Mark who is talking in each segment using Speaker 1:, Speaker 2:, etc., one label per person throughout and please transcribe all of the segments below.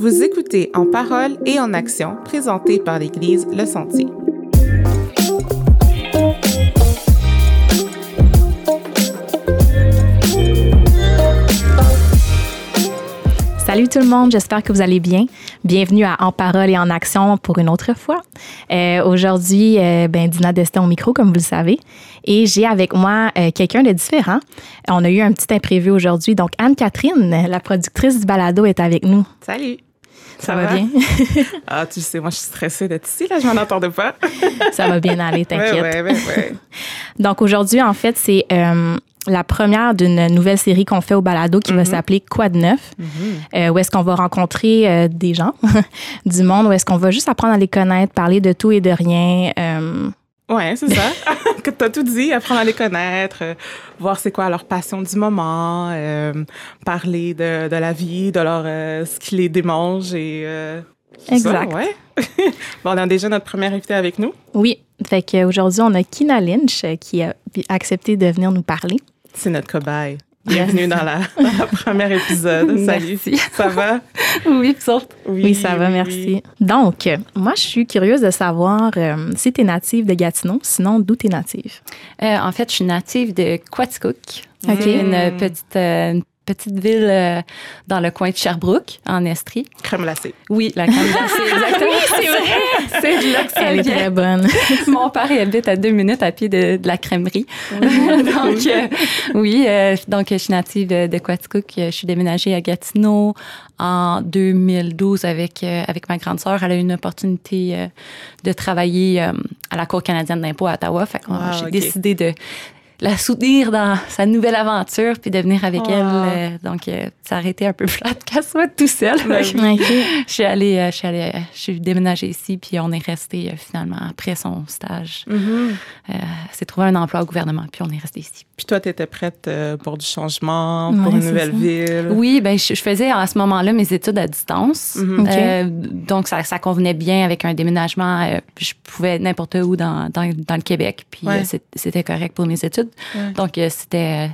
Speaker 1: Vous écoutez En parole et en action, présenté par l'Église Le Sentier.
Speaker 2: Salut tout le monde, j'espère que vous allez bien. Bienvenue à En parole et en action pour une autre fois. Euh, Aujourd'hui, euh, ben, Dina Destin au micro, comme vous le savez. Et j'ai avec moi euh, quelqu'un de différent. On a eu un petit imprévu aujourd'hui. Donc, Anne-Catherine, la productrice du balado, est avec nous.
Speaker 1: Salut!
Speaker 2: Ça, va, bien?
Speaker 1: ah, tu sais, moi, je suis stressée d'être ici, là, je m'en attendais pas.
Speaker 2: Ça va bien aller, t'inquiète.
Speaker 1: Ouais, ouais, ouais, ouais.
Speaker 2: Donc, aujourd'hui, en fait, c'est euh, la première d'une nouvelle série qu'on fait au balado qui va s'appeler Quoi de neuf? Euh, où est-ce qu'on va rencontrer euh, des gens du monde, où est-ce qu'on va juste apprendre à les connaître, parler de tout et de rien.
Speaker 1: Ouais, c'est ça. que t'as tout dit, apprendre à les connaître, euh, voir c'est quoi leur passion du moment, euh, parler de, de la vie, de leur euh, ce qui les démange et euh, ça,
Speaker 2: Exact.
Speaker 1: ouais. bon, on a déjà notre première invitée avec nous.
Speaker 2: Oui, fait qu'aujourd'hui, on a Kina Lynch euh, qui a accepté de venir nous parler.
Speaker 1: C'est notre cobaye. Bienvenue dans la, dans la premier épisode. Salut.
Speaker 2: Merci.
Speaker 1: Ça va?
Speaker 2: Oui, Oui, ça va, merci. Donc, moi, je suis curieuse de savoir euh, si tu es native de Gatineau, sinon d'où tu es native?
Speaker 3: Euh, en fait, je suis native de Quaticook.
Speaker 2: OK.
Speaker 3: C'est une petite, euh, une petite ville euh, dans le coin de Sherbrooke, en Estrie.
Speaker 1: Crème glacée.
Speaker 3: Oui, la crème glacée, exactement. c'est vrai. C'est de là que
Speaker 2: Elle est très bonne.
Speaker 3: Mon père il habite à deux minutes à pied de, de la crèmerie. donc, euh, oui, euh, donc je suis native de, de Quaticook. Je suis déménagée à Gatineau en 2012 avec, euh, avec ma grande sœur. Elle a eu une opportunité euh, de travailler euh, à la Cour canadienne d'impôt à Ottawa. Fait
Speaker 1: Wow,
Speaker 3: j'ai décidé de la soutenir dans sa nouvelle aventure puis de venir avec
Speaker 1: Oh.
Speaker 3: elle. Euh, donc, euh, ça a été un peu flat qu'elle soit tout seule.
Speaker 1: Ben
Speaker 3: je suis allée, euh, je suis allée, je suis déménagée ici, puis on est resté finalement après son stage. Elle s'est trouvé un emploi au gouvernement, puis on est resté ici.
Speaker 1: Puis toi, tu étais prête euh, pour du changement,
Speaker 2: Ouais,
Speaker 1: pour une nouvelle
Speaker 2: ça.
Speaker 1: ville?
Speaker 3: Oui, ben je, je faisais à ce moment-là mes études à distance,
Speaker 1: Mhm.
Speaker 3: Euh, donc ça, ça convenait bien avec un déménagement. euh, je pouvais être n'importe où dans, dans, dans le Québec, puis
Speaker 1: Ouais.
Speaker 3: euh, c'était correct pour mes études.
Speaker 1: Ouais.
Speaker 3: Donc c'était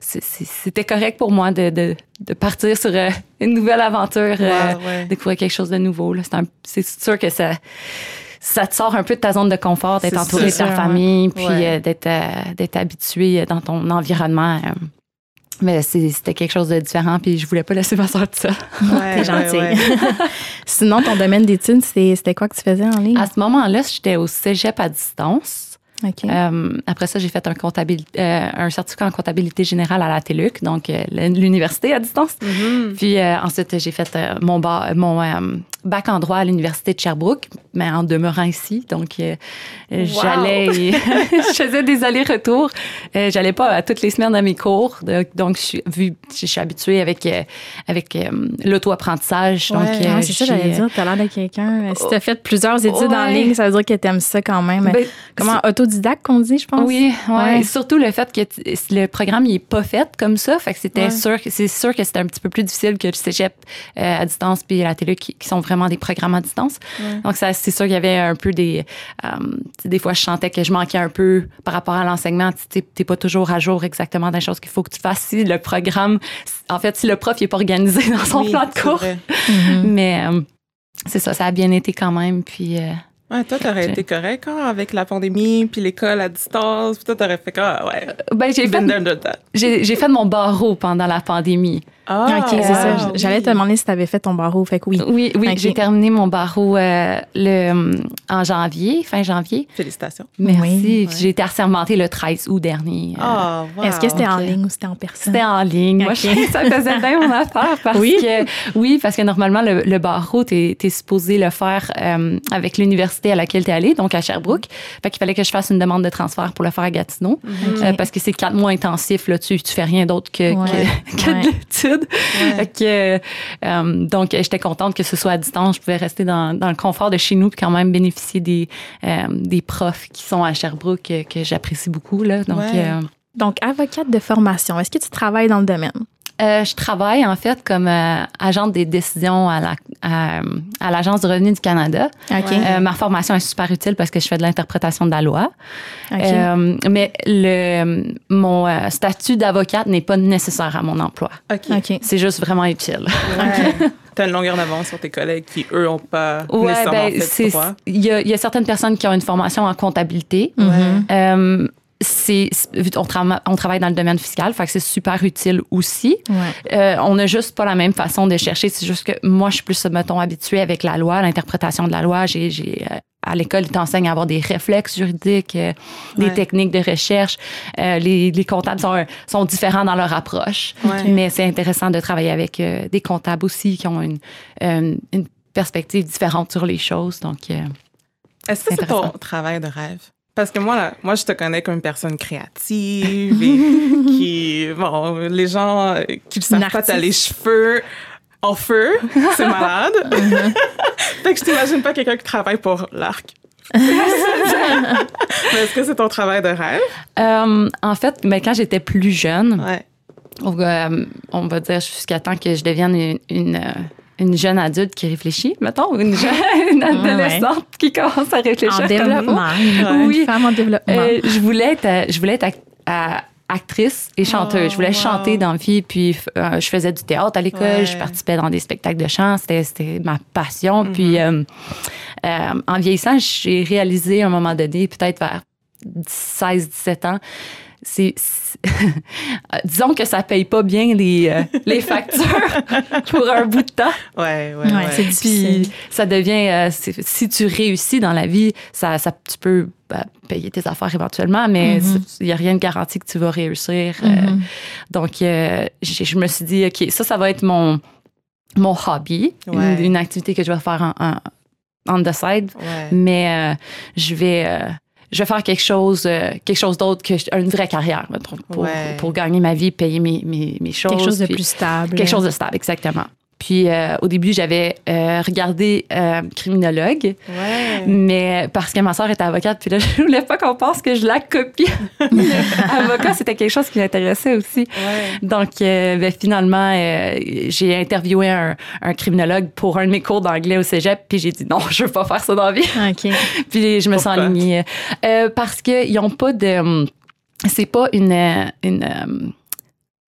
Speaker 3: c'est- c'était correct pour moi de, de, de partir sur une nouvelle aventure, découvrir quelque chose de nouveau. là. C'est un- C'est sûr que ça ça te sort un peu de ta zone de confort, d'être entouré de
Speaker 1: ça,
Speaker 3: ta
Speaker 2: ouais.
Speaker 3: famille, puis
Speaker 1: Ouais.
Speaker 3: euh, d'être euh, d'être habitué dans ton environnement. euh. Mais c'est- c'était quelque chose de différent, puis je voulais pas laisser ma soeur tout ça.
Speaker 1: Ouais,
Speaker 2: T'es gentille.
Speaker 1: ouais, ouais.
Speaker 2: sinon, ton domaine d'études, c'est- c'était quoi que tu faisais en ligne?
Speaker 3: À ce moment-là, j'étais au cégep à distance.
Speaker 2: OK.
Speaker 3: Euh, après ça, j'ai fait un, euh, un certificat en comptabilité générale à la TELUC, donc euh, l'université à distance.
Speaker 1: Mhm.
Speaker 3: Puis euh, ensuite, j'ai fait euh, mon, ba- mon euh, bac en droit à l'université de Sherbrooke, mais en demeurant ici. Donc, euh, euh,
Speaker 1: Wow!
Speaker 3: j'allais, je faisais des allers-retours. Euh, j'allais pas à toutes les semaines à mes cours, de- donc je suis, vu, je suis habituée avec euh, avec euh, l'auto-apprentissage. Donc,
Speaker 1: Ouais,
Speaker 3: euh,
Speaker 2: c'est ça, j'allais dire. T'as l'air de quelqu'un. euh, Si t'as fait plusieurs études en ligne, ça veut dire que t'aimes ça quand même.
Speaker 3: Ben,
Speaker 2: Comment autodidacte qu'on dit, je pense?
Speaker 3: Oui, ouais.
Speaker 2: Ouais.
Speaker 3: Surtout le fait que le programme il est pas fait comme ça, fait que c'était sûr que c'est sûr que c'était un petit peu plus difficile que le cégep euh, à distance puis la télé qui, qui sont vraiment des programmes à distance.
Speaker 1: Ouais.
Speaker 3: Donc ça c'est sûr qu'il y avait un peu des euh, des fois je sentais que je manquais un peu par rapport à l'enseignement, tu t'es pas toujours à jour exactement des choses qu'il faut que tu fasses si le programme en fait si le prof il est pas organisé dans son
Speaker 1: Oui,
Speaker 3: plan de cours.
Speaker 2: Mhm.
Speaker 3: Mais euh, c'est ça, ça a bien été quand même puis euh,
Speaker 1: Ouais, toi, t'aurais
Speaker 3: J'ai-
Speaker 1: été correct hein, avec la pandémie, puis l'école à distance. Puis toi, t'aurais fait quoi? Ouais.
Speaker 3: ben j'ai fait j'ai j'ai fait mon barreau pendant la pandémie.
Speaker 1: Ah,
Speaker 2: OK, c'est ça.
Speaker 1: wow,
Speaker 2: J'allais te demander si t'avais fait ton barreau. Fait que oui.
Speaker 3: Oui, oui, j'ai terminé mon barreau euh, le, hum, en janvier, fin janvier.
Speaker 1: Félicitations.
Speaker 3: Merci.
Speaker 2: Oui,
Speaker 3: J'ai été assermentée le 13 août dernier. Euh,
Speaker 1: Ah, wow.
Speaker 2: Est-ce que c'était en ligne ou c'était en personne?
Speaker 3: C'était en ligne. Moi, je, ça faisait bien mon affaire parce
Speaker 2: Oui?
Speaker 3: que oui, parce que normalement le, le barreau t'es es supposé le faire euh, avec l'université à laquelle t'es allé, donc à Sherbrooke. Fait qu'il fallait que je fasse une demande de transfert pour le faire à Gatineau. Euh, parce que c'est quatre mois intensifs là, tu tu fais rien d'autre que,
Speaker 2: Ouais.
Speaker 3: que, que
Speaker 2: Ouais.
Speaker 3: de l'étude.
Speaker 1: Ouais.
Speaker 3: Fait que, euh, donc, j'étais contente que ce soit à distance. Je pouvais rester dans, dans le confort de chez nous puis quand même bénéficier des, euh, des profs qui sont à Sherbrooke que, que j'apprécie beaucoup. Là. Donc,
Speaker 1: Ouais.
Speaker 3: euh,
Speaker 2: Donc, avocate de formation, est-ce que tu travailles dans le domaine?
Speaker 3: Euh, je travaille en fait comme euh, agente des décisions à la à, à l'agence du revenu du Canada. Euh, ma formation est super utile parce que je fais de l'interprétation de la loi. Euh, mais le mon euh, statut d'avocate n'est pas nécessaire à mon emploi. C'est juste vraiment utile.
Speaker 1: Ouais. T'as une longueur d'avance sur tes collègues qui, eux, n'ont pas
Speaker 3: Ouais,
Speaker 1: nécessairement
Speaker 3: ben,
Speaker 1: fait
Speaker 3: c'est
Speaker 1: de droit.
Speaker 3: il y, a, il y a certaines personnes qui ont une formation en comptabilité.
Speaker 2: Mhm.
Speaker 3: C'est on, trava- on travaille dans le domaine fiscal, fait que c'est super utile aussi.
Speaker 2: Ouais.
Speaker 3: Euh, on n'a juste pas la même façon de chercher. C'est juste que moi, je suis plus, mettons, habituée avec la loi, l'interprétation de la loi. J'ai, euh, à l'école, ils t'enseignent à avoir des réflexes juridiques, euh, des
Speaker 1: Ouais.
Speaker 3: techniques de recherche. Euh, les, les comptables sont, sont différents dans leur approche.
Speaker 1: Ouais.
Speaker 3: Mais c'est intéressant de travailler avec euh, des comptables aussi qui ont une, euh, une perspective différente sur les choses. Donc, euh,
Speaker 1: Est-ce que c'est ton travail de rêve? Parce que moi, là, moi, je te connais comme une personne créative et qui, bon, les gens euh, qui ne savent pas, t'as les cheveux en feu, c'est malade. fait que je t'imagine pas quelqu'un qui travaille pour l'arc. Mais est-ce que c'est ton travail de rêve?
Speaker 3: euh, en fait, mais quand j'étais plus jeune,
Speaker 1: Ouais.
Speaker 3: on va, euh, on va dire jusqu'à temps que je devienne une, une, une jeune adulte qui réfléchit, mettons, ou une, jeune, une adolescente qui commence à réfléchir.
Speaker 2: En
Speaker 3: comme
Speaker 2: développement. Une
Speaker 3: Oui.
Speaker 2: femme en développement.
Speaker 3: Euh, je voulais être, euh, je voulais être actrice et chanteuse.
Speaker 1: Oh,
Speaker 3: je voulais
Speaker 1: wow.
Speaker 3: chanter dans la vie, puis euh, je faisais du théâtre à l'école,
Speaker 1: Ouais.
Speaker 3: je participais dans des spectacles de chant, c'était, ma passion.
Speaker 1: Mm-hmm.
Speaker 3: Puis euh, en vieillissant, j'ai réalisé à un moment donné, peut-être vers 16-17 ans, c'est, disons que ça paye pas bien les, euh, les factures pour un bout de temps.
Speaker 1: Ouais, ouais,
Speaker 2: Ouais,
Speaker 1: ouais.
Speaker 2: c'est difficile.
Speaker 3: Puis ça devient, euh, si tu réussis dans la vie, ça, ça, tu peux bah, payer tes affaires éventuellement, mais
Speaker 2: Mhm.
Speaker 3: il n'y a rien de garanti que tu vas réussir. Euh,
Speaker 2: Mhm.
Speaker 3: donc, euh, je me suis dit, OK, ça, ça va être mon, mon hobby,
Speaker 1: Ouais.
Speaker 3: une, une activité que je vais faire en, en on the side,
Speaker 1: Ouais.
Speaker 3: mais euh, je vais... je vais faire quelque chose, euh, quelque chose d'autre que une vraie carrière, pour,
Speaker 1: Ouais.
Speaker 3: pour gagner ma vie, payer mes, mes, mes choses.
Speaker 2: Quelque chose de plus stable.
Speaker 3: Quelque chose de stable, exactement. Puis euh, au début, j'avais euh, regardé euh, criminologue,
Speaker 1: Ouais.
Speaker 3: mais parce que ma soeur était avocate, puis là, je voulais pas qu'on pense que je la copie. Avocat, c'était quelque chose qui m'intéressait aussi.
Speaker 1: Ouais.
Speaker 3: Donc, euh, ben, finalement, euh, j'ai interviewé un, un criminologue pour un de mes cours d'anglais au cégep, puis j'ai dit non, je veux pas faire ça dans la vie.
Speaker 2: OK.
Speaker 3: Puis je me sens alignée. Euh, parce qu'ils n'ont pas de. C'est pas une. une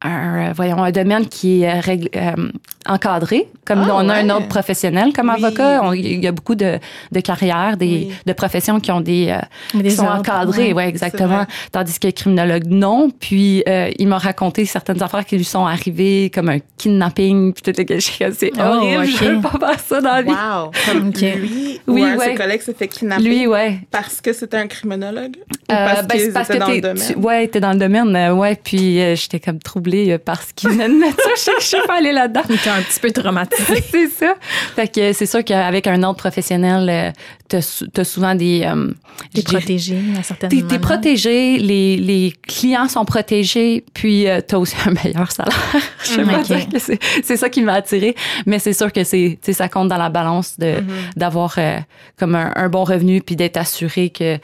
Speaker 3: un, euh, voyons, un domaine qui est règle- euh, encadré, comme
Speaker 1: Ah,
Speaker 3: on a un ordre professionnel comme
Speaker 1: Oui,
Speaker 3: avocat. Il y a beaucoup de, de carrières, des,
Speaker 1: Oui.
Speaker 3: de professions qui ont des, euh,
Speaker 2: Des
Speaker 3: qui sont
Speaker 2: ordres,
Speaker 3: encadrées,
Speaker 2: ouais.
Speaker 3: exactement. Tandis que criminologue, non. Puis euh, il m'a raconté certaines affaires qui lui sont arrivées, comme un kidnapping, puis tout le c'est
Speaker 2: Oh,
Speaker 3: horrible,
Speaker 2: ok.
Speaker 3: je veux pas faire ça dans la vie.
Speaker 1: Wow. Comme
Speaker 2: Ok.
Speaker 1: lui ou
Speaker 3: Oui,
Speaker 1: un de ses collègues s'est fait kidnapper
Speaker 3: Lui, ouais.
Speaker 1: parce que c'était un criminologue ou
Speaker 3: Euh,
Speaker 1: parce
Speaker 3: ben, parce que
Speaker 1: dans le domaine?
Speaker 3: tu- ouais, dans le domaine, euh, ouais. Puis euh, j'étais comme troublée euh, parce qu'il venait de mettre ça. Je suis pas allée là-dedans.
Speaker 2: Il était un petit peu traumatisé.
Speaker 3: c'est ça. Fait que c'est sûr qu'avec un ordre professionnel, euh, t'as, sou- t'as souvent des. euh,
Speaker 2: T'es protégé à certaines
Speaker 3: T'es, t'es protégé, les, les clients sont protégés, puis euh, t'as aussi un meilleur salaire. Je sais pas
Speaker 2: Ok.
Speaker 3: dire que c'est, c'est ça qui m'a attiré, mais c'est sûr que c'est, ça compte dans la balance de, d'avoir euh, comme un, un bon revenu, puis d'être assuré que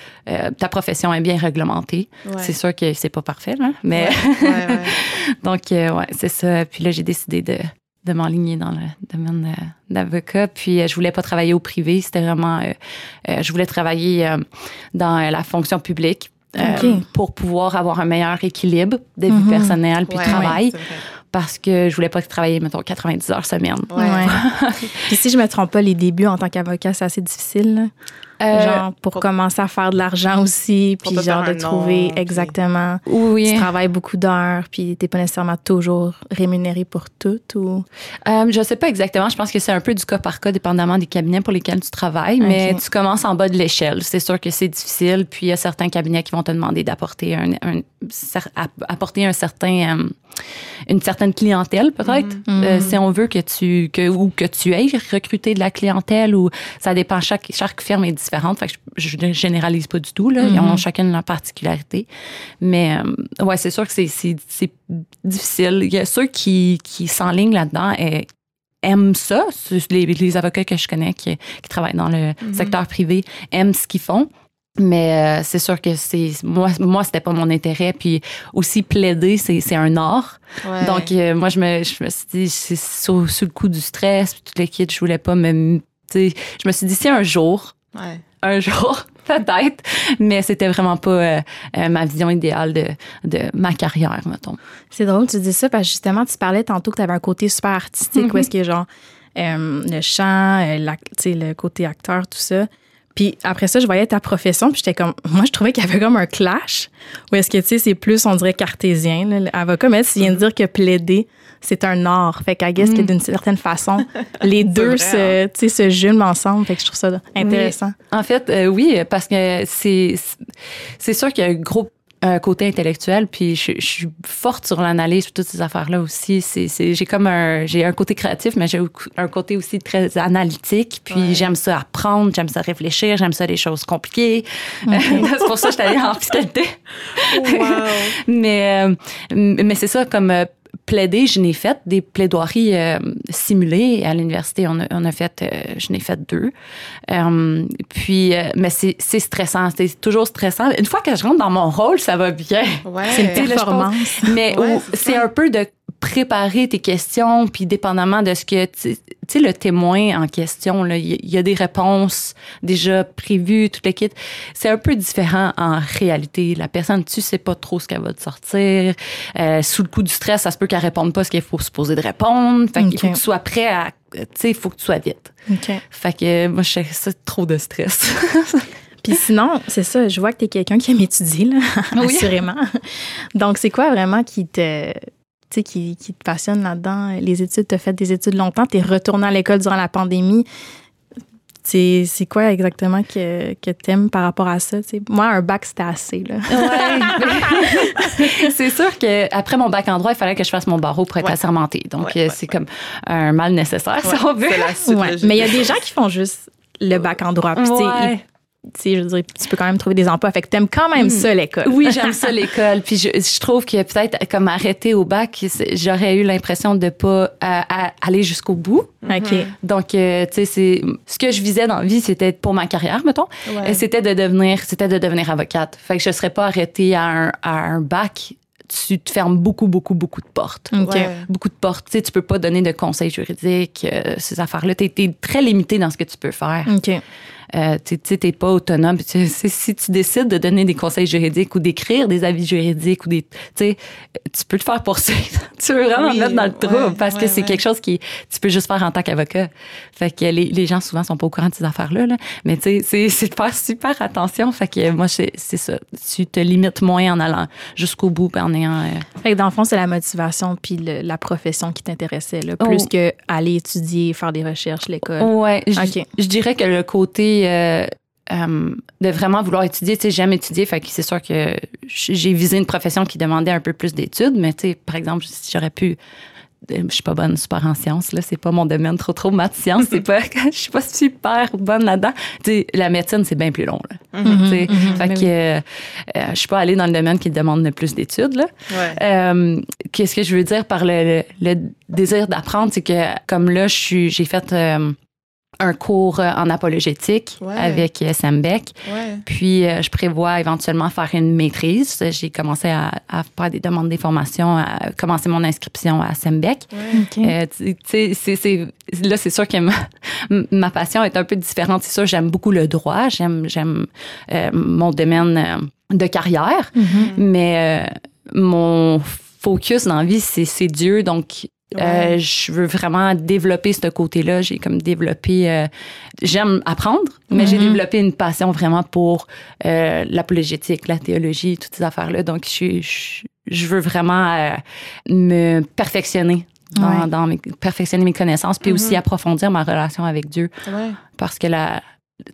Speaker 3: ta profession est bien réglementée.
Speaker 1: Ouais.
Speaker 3: C'est sûr que c'est pas parfait, là, mais
Speaker 1: Ouais, ouais.
Speaker 3: donc euh, ouais, c'est ça. Puis là, j'ai décidé de de m'enligner dans le domaine d'avocat. Puis euh, je voulais pas travailler au privé. C'était vraiment... euh, euh, je voulais travailler euh, dans euh, la fonction publique euh, pour pouvoir avoir un meilleur équilibre de vie personnelle puis
Speaker 1: Ouais,
Speaker 3: travail. Parce que je voulais pas travailler, mettons, 90 heures semaine.
Speaker 1: Ouais.
Speaker 2: Ouais. Puis si je me trompe pas, les débuts en tant qu'avocat, c'est assez difficile. là.
Speaker 3: Euh,
Speaker 2: genre pour,
Speaker 1: pour-
Speaker 2: commencer à faire de l'argent aussi, puis genre de trouver
Speaker 1: nom, puis-
Speaker 2: exactement.
Speaker 3: oui.
Speaker 2: Tu travailles beaucoup d'heures, puis t'es pas nécessairement toujours rémunéré pour tout ou?
Speaker 3: Euh, je sais pas exactement. Je pense que c'est un peu du cas par cas, dépendamment des cabinets pour lesquels tu travailles. Mais tu commences en bas de l'échelle. C'est sûr que c'est difficile. Puis il y a certains cabinets qui vont te demander d'apporter un, un- apporter un certain, euh, une certaine clientèle peut-être,
Speaker 2: Mhm.
Speaker 3: Euh, si on veut que tu que ou que tu aies recruté de la clientèle ou ça dépend. Chaque chaque firme est différente. Fait que je, ne généralise pas du tout. Là. Ils ont
Speaker 2: Mhm.
Speaker 3: chacune leur particularité. Mais euh, ouais, c'est sûr que c'est difficile. Il y a ceux qui qui s'enlignent là-dedans et aiment ça. Les, les avocats que je connais qui, qui travaillent dans le secteur privé aiment ce qu'ils font. Mais euh, c'est sûr que c'est moi, moi c'était pas mon intérêt. Puis aussi plaider, c'est, c'est un art.
Speaker 1: Ouais.
Speaker 3: Donc euh, moi je me, je me suis dit c'est sous, sous le coup du stress, puis tout le kit, je voulais pas me, tu sais, je me suis dit si un jour,
Speaker 1: Ouais.
Speaker 3: un jour peut-être, mais c'était vraiment pas euh, euh, ma vision idéale de, de ma carrière, mettons.
Speaker 2: C'est drôle que tu dis ça parce que justement, tu parlais tantôt que tu avais un côté super artistique où est-ce que genre euh, le chant, euh, l'ac- tu sais, le côté acteur, tout ça. Puis après ça, je voyais ta profession, puis j'étais comme, moi, je trouvais qu'il y avait comme un clash. Ou est-ce que, tu sais, c'est plus, on dirait, cartésien, là, l'avocat. Mais tu viens de dire que plaider, c'est un art. Fait qu'à guess que d'une certaine façon, les deux
Speaker 1: vrai,
Speaker 2: se, sais, se jument ensemble. Fait que je trouve ça intéressant.
Speaker 3: En fait, euh, oui, parce que c'est c'est sûr qu'il y a un gros euh, côté intellectuel, puis je, je suis forte sur l'analyse, puis toutes ces affaires-là aussi. C'est c'est- j'ai comme un j'ai un côté créatif, mais j'ai un côté aussi très analytique. Puis
Speaker 1: Ouais.
Speaker 3: j'aime ça apprendre, j'aime ça réfléchir, j'aime ça les choses compliquées. c'est pour ça que je suis allée en fiscalité.
Speaker 1: Wow.
Speaker 3: Mais, euh, mais c'est ça, comme euh, plaider, je n'ai fait des plaidoiries euh, simulées à l'université. On a, on a fait, euh, je n'ai fait deux. Euh, puis, euh, mais c'est stressant, c'est toujours stressant. Une fois que je rentre dans mon rôle, ça va bien.
Speaker 1: Ouais.
Speaker 2: C'est une
Speaker 3: là,
Speaker 2: performance.
Speaker 3: Mais
Speaker 1: Ouais, c'est
Speaker 3: un peu de préparer tes questions, puis dépendamment de ce que tu sais le témoin en question il y, a des réponses déjà prévues, tout le kit. C'est un peu différent en réalité. La personne, tu sais pas trop ce qu'elle va te sortir. Euh, sous le coup du stress, ça se peut qu'elle réponde pas ce qu'il faut se poser de répondre. Fait qu'il faut que tu sois prêt à, tu sais, il faut que tu sois vite.
Speaker 2: OK.
Speaker 3: Fait que moi, je sais ça trop de stress.
Speaker 2: Puis sinon, c'est ça, je vois que tu es quelqu'un qui aime étudier, là,
Speaker 3: Oui.
Speaker 2: assurément. Donc, c'est quoi vraiment qui te, sais, qui, qui te passionne là-dedans? Les études, tu as fait des études longtemps, tu es retourné à l'école durant la pandémie. C'est c'est quoi exactement que, que tu aimes par rapport à ça? tu sais? Moi, un bac, c'était assez.
Speaker 3: Ouais. c'est sûr que après mon bac en droit, il fallait que je fasse mon barreau pour être
Speaker 1: Ouais.
Speaker 3: assermenté. Donc,
Speaker 1: Ouais, ouais,
Speaker 3: c'est comme un mal nécessaire, si on veut.
Speaker 1: C'est la suite
Speaker 2: Ouais.
Speaker 1: logique.
Speaker 2: Mais il y a des gens qui font juste le bac en droit. Puis, je veux dire, tu peux quand même trouver des emplois. Fait que tu aimes quand même ça, l'école.
Speaker 3: Oui, j'aime ça l'école. Puis je, je trouve que peut-être comme arrêter au bac, j'aurais eu l'impression de pas euh, à- aller jusqu'au bout.
Speaker 2: OK.
Speaker 3: Donc, euh, tu sais, c'est ce que je visais dans la vie, c'était pour ma carrière, mettons.
Speaker 1: Ouais.
Speaker 3: Euh, C'était de devenir, c'était de devenir avocate. Fait que je serais pas arrêtée à un, à un bac. Tu te fermes beaucoup, beaucoup, beaucoup de portes.
Speaker 2: OK.
Speaker 1: Ouais.
Speaker 3: Beaucoup de portes. Tu sais, tu peux pas donner de conseils juridiques, euh, ces affaires-là. Tu es, très limité dans ce que tu peux faire.
Speaker 2: OK.
Speaker 3: Euh, tu t'es pas autonome. Si tu décides de donner des conseils juridiques ou d'écrire des avis juridiques ou des, tu sais, tu peux te faire poursuivre. tu veux vraiment
Speaker 1: Oui,
Speaker 3: te mettre dans le trouble
Speaker 1: ouais,
Speaker 3: parce que c'est
Speaker 1: ouais.
Speaker 3: quelque chose qui tu peux juste faire en tant qu'avocat. Fait que les, les gens souvent sont pas au courant de ces affaires-là. Là. Mais tu sais, c'est, de faire super attention. Fait que moi, c'est, ça. Tu te limites moins en allant jusqu'au bout en ayant. euh,
Speaker 2: Fait que dans le fond, c'est la motivation puis le- la profession qui t'intéressait, plus
Speaker 3: Oh.
Speaker 2: que aller étudier, faire des recherches, l'école.
Speaker 3: Ouais, je,
Speaker 2: Ok.
Speaker 3: je dirais que le côté euh, euh, de vraiment vouloir étudier, tu sais, j'aime étudier, fait que c'est sûr que j'ai visé une profession qui demandait un peu plus d'études, mais tu sais, par exemple, si j'aurais pu euh, je suis pas bonne super en sciences là, c'est pas mon domaine trop trop maths sciences, c'est pas je suis pas super bonne là-dedans. Tu sais, la médecine c'est bien plus long là. Tu sais,
Speaker 2: mhm,
Speaker 3: fait que
Speaker 2: oui.
Speaker 3: euh, je suis pas allée dans le domaine qui demande le plus d'études là.
Speaker 1: Ouais.
Speaker 3: Euh, Qu'est-ce que je veux dire par le, le- le désir d'apprendre, c'est que comme là, je suis, j'ai fait euh, un cours euh, en apologétique
Speaker 1: Ouais.
Speaker 3: avec euh, Sembec,
Speaker 1: Ouais.
Speaker 3: puis euh, je prévois éventuellement faire une maîtrise. J'ai commencé à, à faire des demandes d'information, à commencer mon inscription à Sembec.
Speaker 1: Ouais.
Speaker 2: OK.
Speaker 3: Euh, tu tu sais, c'est, c'est- là, c'est sûr que ma, ma passion est un peu différente. C'est sûr, j'aime beaucoup le droit, j'aime, j'aime euh, mon domaine de carrière,
Speaker 2: Mhm.
Speaker 3: mais euh, mon focus dans la vie, c'est, c'est Dieu. Donc, euh, je veux vraiment développer ce côté-là. J'ai comme développé. euh, j'aime apprendre, mais j'ai
Speaker 2: Mhm.
Speaker 3: développé une passion vraiment pour euh, l'apologétique, la théologie, toutes ces affaires-là. Donc, je, je, je veux vraiment euh, me perfectionner. Dans,
Speaker 2: Ouais.
Speaker 3: dans mes, perfectionner mes connaissances, puis aussi
Speaker 1: Mhm.
Speaker 3: approfondir ma relation avec Dieu.
Speaker 1: Ouais.
Speaker 3: Parce que la,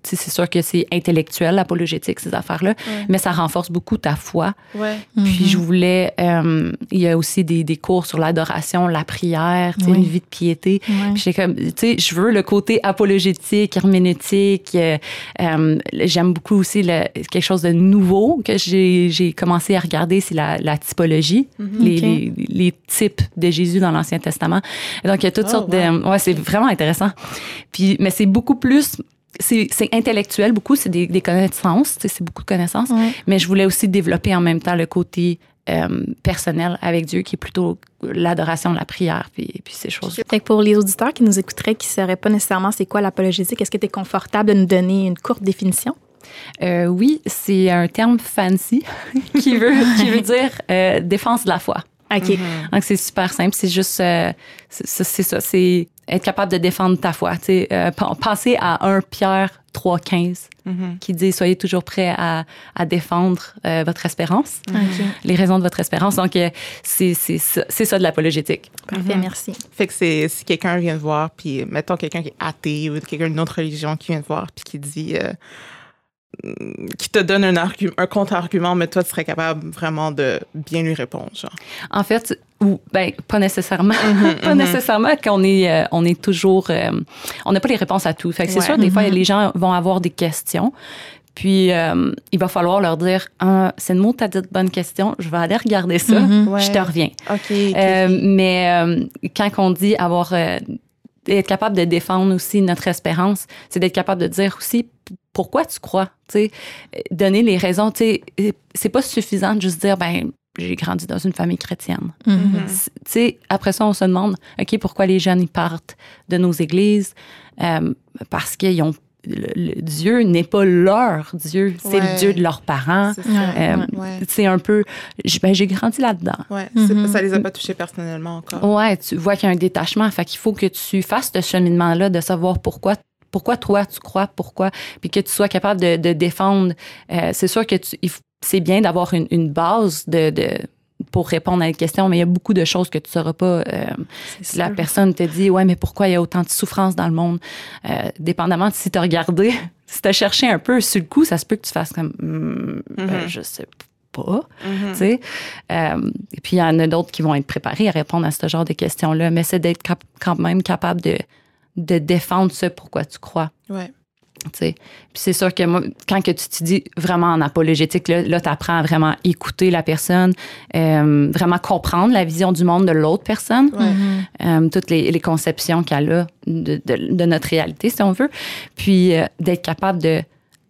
Speaker 3: c'est sûr que c'est intellectuel, l'apologétique, ces affaires-là,
Speaker 1: Ouais.
Speaker 3: mais ça renforce beaucoup ta foi.
Speaker 1: Ouais.
Speaker 3: Puis
Speaker 2: Mhm.
Speaker 3: je voulais, euh, il y a aussi des, des cours sur l'adoration, la prière, tu sais,
Speaker 2: Oui.
Speaker 3: une vie de piété.
Speaker 2: Ouais.
Speaker 3: Puis j'étais comme, tu sais, je veux le côté apologétique, herméneutique. euh, euh, J'aime beaucoup aussi le, quelque chose de nouveau que j'ai j'ai commencé à regarder, c'est la, la typologie, les,
Speaker 2: Ok.
Speaker 3: les, les types de Jésus dans l'Ancien Testament. Et donc, il y a toutes
Speaker 1: Oh,
Speaker 3: sortes
Speaker 1: wow.
Speaker 3: de... Ouais, c'est vraiment intéressant. Puis, mais c'est beaucoup plus c'est intellectuel beaucoup, c'est des, des connaissances, c'est beaucoup de connaissances, mais je voulais aussi développer en même temps le côté euh, personnel avec Dieu, qui est plutôt l'adoration, la prière, puis, puis ces choses.
Speaker 2: Fait que pour les auditeurs qui nous écouteraient, qui ne sauraient pas nécessairement c'est quoi l'apologétique, est-ce que tu es confortable de nous donner une courte définition?
Speaker 3: Euh, oui, c'est un terme fancy qui veut, qui veut dire euh, défense de la foi.
Speaker 2: OK.
Speaker 3: Donc, c'est super simple. C'est juste, euh, c'est ça, c'est être capable de défendre ta foi. Tu sais, euh, pen- pensez à 1 Pierre 3,15
Speaker 1: Mhm.
Speaker 3: qui dit Soyez toujours prêts à, à défendre euh, votre espérance,
Speaker 2: OK.
Speaker 3: les raisons de votre espérance. Donc, euh, c'est c'est ça, c'est ça de l'apologétique.
Speaker 2: Parfait, merci.
Speaker 1: Fait que c'est si quelqu'un vient te voir, puis mettons quelqu'un qui est athée ou quelqu'un d'une autre religion qui vient te voir, puis qui dit. euh, mm, qui te donne un, un contre-argument, mais toi, tu serais capable vraiment de bien lui répondre. Genre.
Speaker 3: En fait, ou ben pas nécessairement,
Speaker 1: Mhm,
Speaker 3: pas nécessairement qu'on est euh, on est toujours euh, on n'a pas les réponses à tout. Fait que c'est
Speaker 1: Ouais.
Speaker 3: sûr des fois les gens vont avoir des questions. Puis euh, il va falloir leur dire ah, c'est le mot t'as dit de bonne question, je vais aller regarder ça,
Speaker 2: Mhm.
Speaker 1: Ouais.
Speaker 3: je te reviens. Mais quand on dit avoir être capable de défendre aussi notre espérance, c'est d'être capable de dire aussi pourquoi tu crois, tu sais, donner les raisons, tu sais, c'est pas suffisant de juste dire ben j'ai grandi dans une famille chrétienne. Tu sais, après ça, on se demande, OK, pourquoi les jeunes, ils partent de nos églises? Euh, parce qu'ils ont. le- le Dieu n'est pas leur Dieu, c'est
Speaker 1: Ouais.
Speaker 3: le Dieu de leurs parents.
Speaker 1: C'est ça.
Speaker 3: Euh,
Speaker 1: Ouais.
Speaker 3: C'est un peu. Ben, j'ai grandi là-dedans.
Speaker 1: Ouais, pas- ça les a pas touchés personnellement encore.
Speaker 3: Ouais, tu vois qu'il y a un détachement. Fait qu'il faut que tu fasses ce cheminement-là de savoir pourquoi. Pourquoi toi tu crois, pourquoi, puis que tu sois capable de, de défendre. Euh, c'est sûr que tu, il f- c'est bien d'avoir une, une base de, de pour répondre à une question, mais il y a beaucoup de choses que tu sauras pas. euh, si la personne te dit, ouais, mais pourquoi il y a autant de souffrance dans le monde? Euh, dépendamment de si tu as regardé, si tu as cherché un peu sur le coup, ça se peut que tu fasses comme, Hmm, ben,
Speaker 1: Mhm.
Speaker 3: je sais pas.
Speaker 1: Mhm.
Speaker 3: sais. Euh, et puis, il y en a d'autres qui vont être préparés à répondre à ce genre de questions-là, mais c'est d'être quand même capable de, de défendre ce pourquoi tu crois.
Speaker 1: Ouais.
Speaker 3: Puis c'est sûr que moi, quand que tu te dis vraiment en apologétique, là, là tu apprends à vraiment écouter la personne, euh, vraiment comprendre la vision du monde de l'autre personne,
Speaker 1: Ouais.
Speaker 3: Euh, toutes les, les conceptions qu'elle a de, de- de notre réalité, si on veut. Puis euh, d'être capable de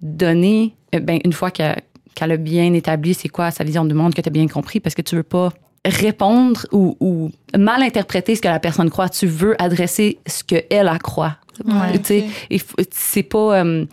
Speaker 3: donner, ben, une fois que- qu'elle a bien établi c'est quoi sa vision du monde, que tu as bien compris, parce que tu veux pas répondre ou, ou mal interpréter ce que la personne croit. Tu veux adresser ce qu'elle elle croit.
Speaker 2: Ouais,
Speaker 3: Tu sais, c'est pas, euh,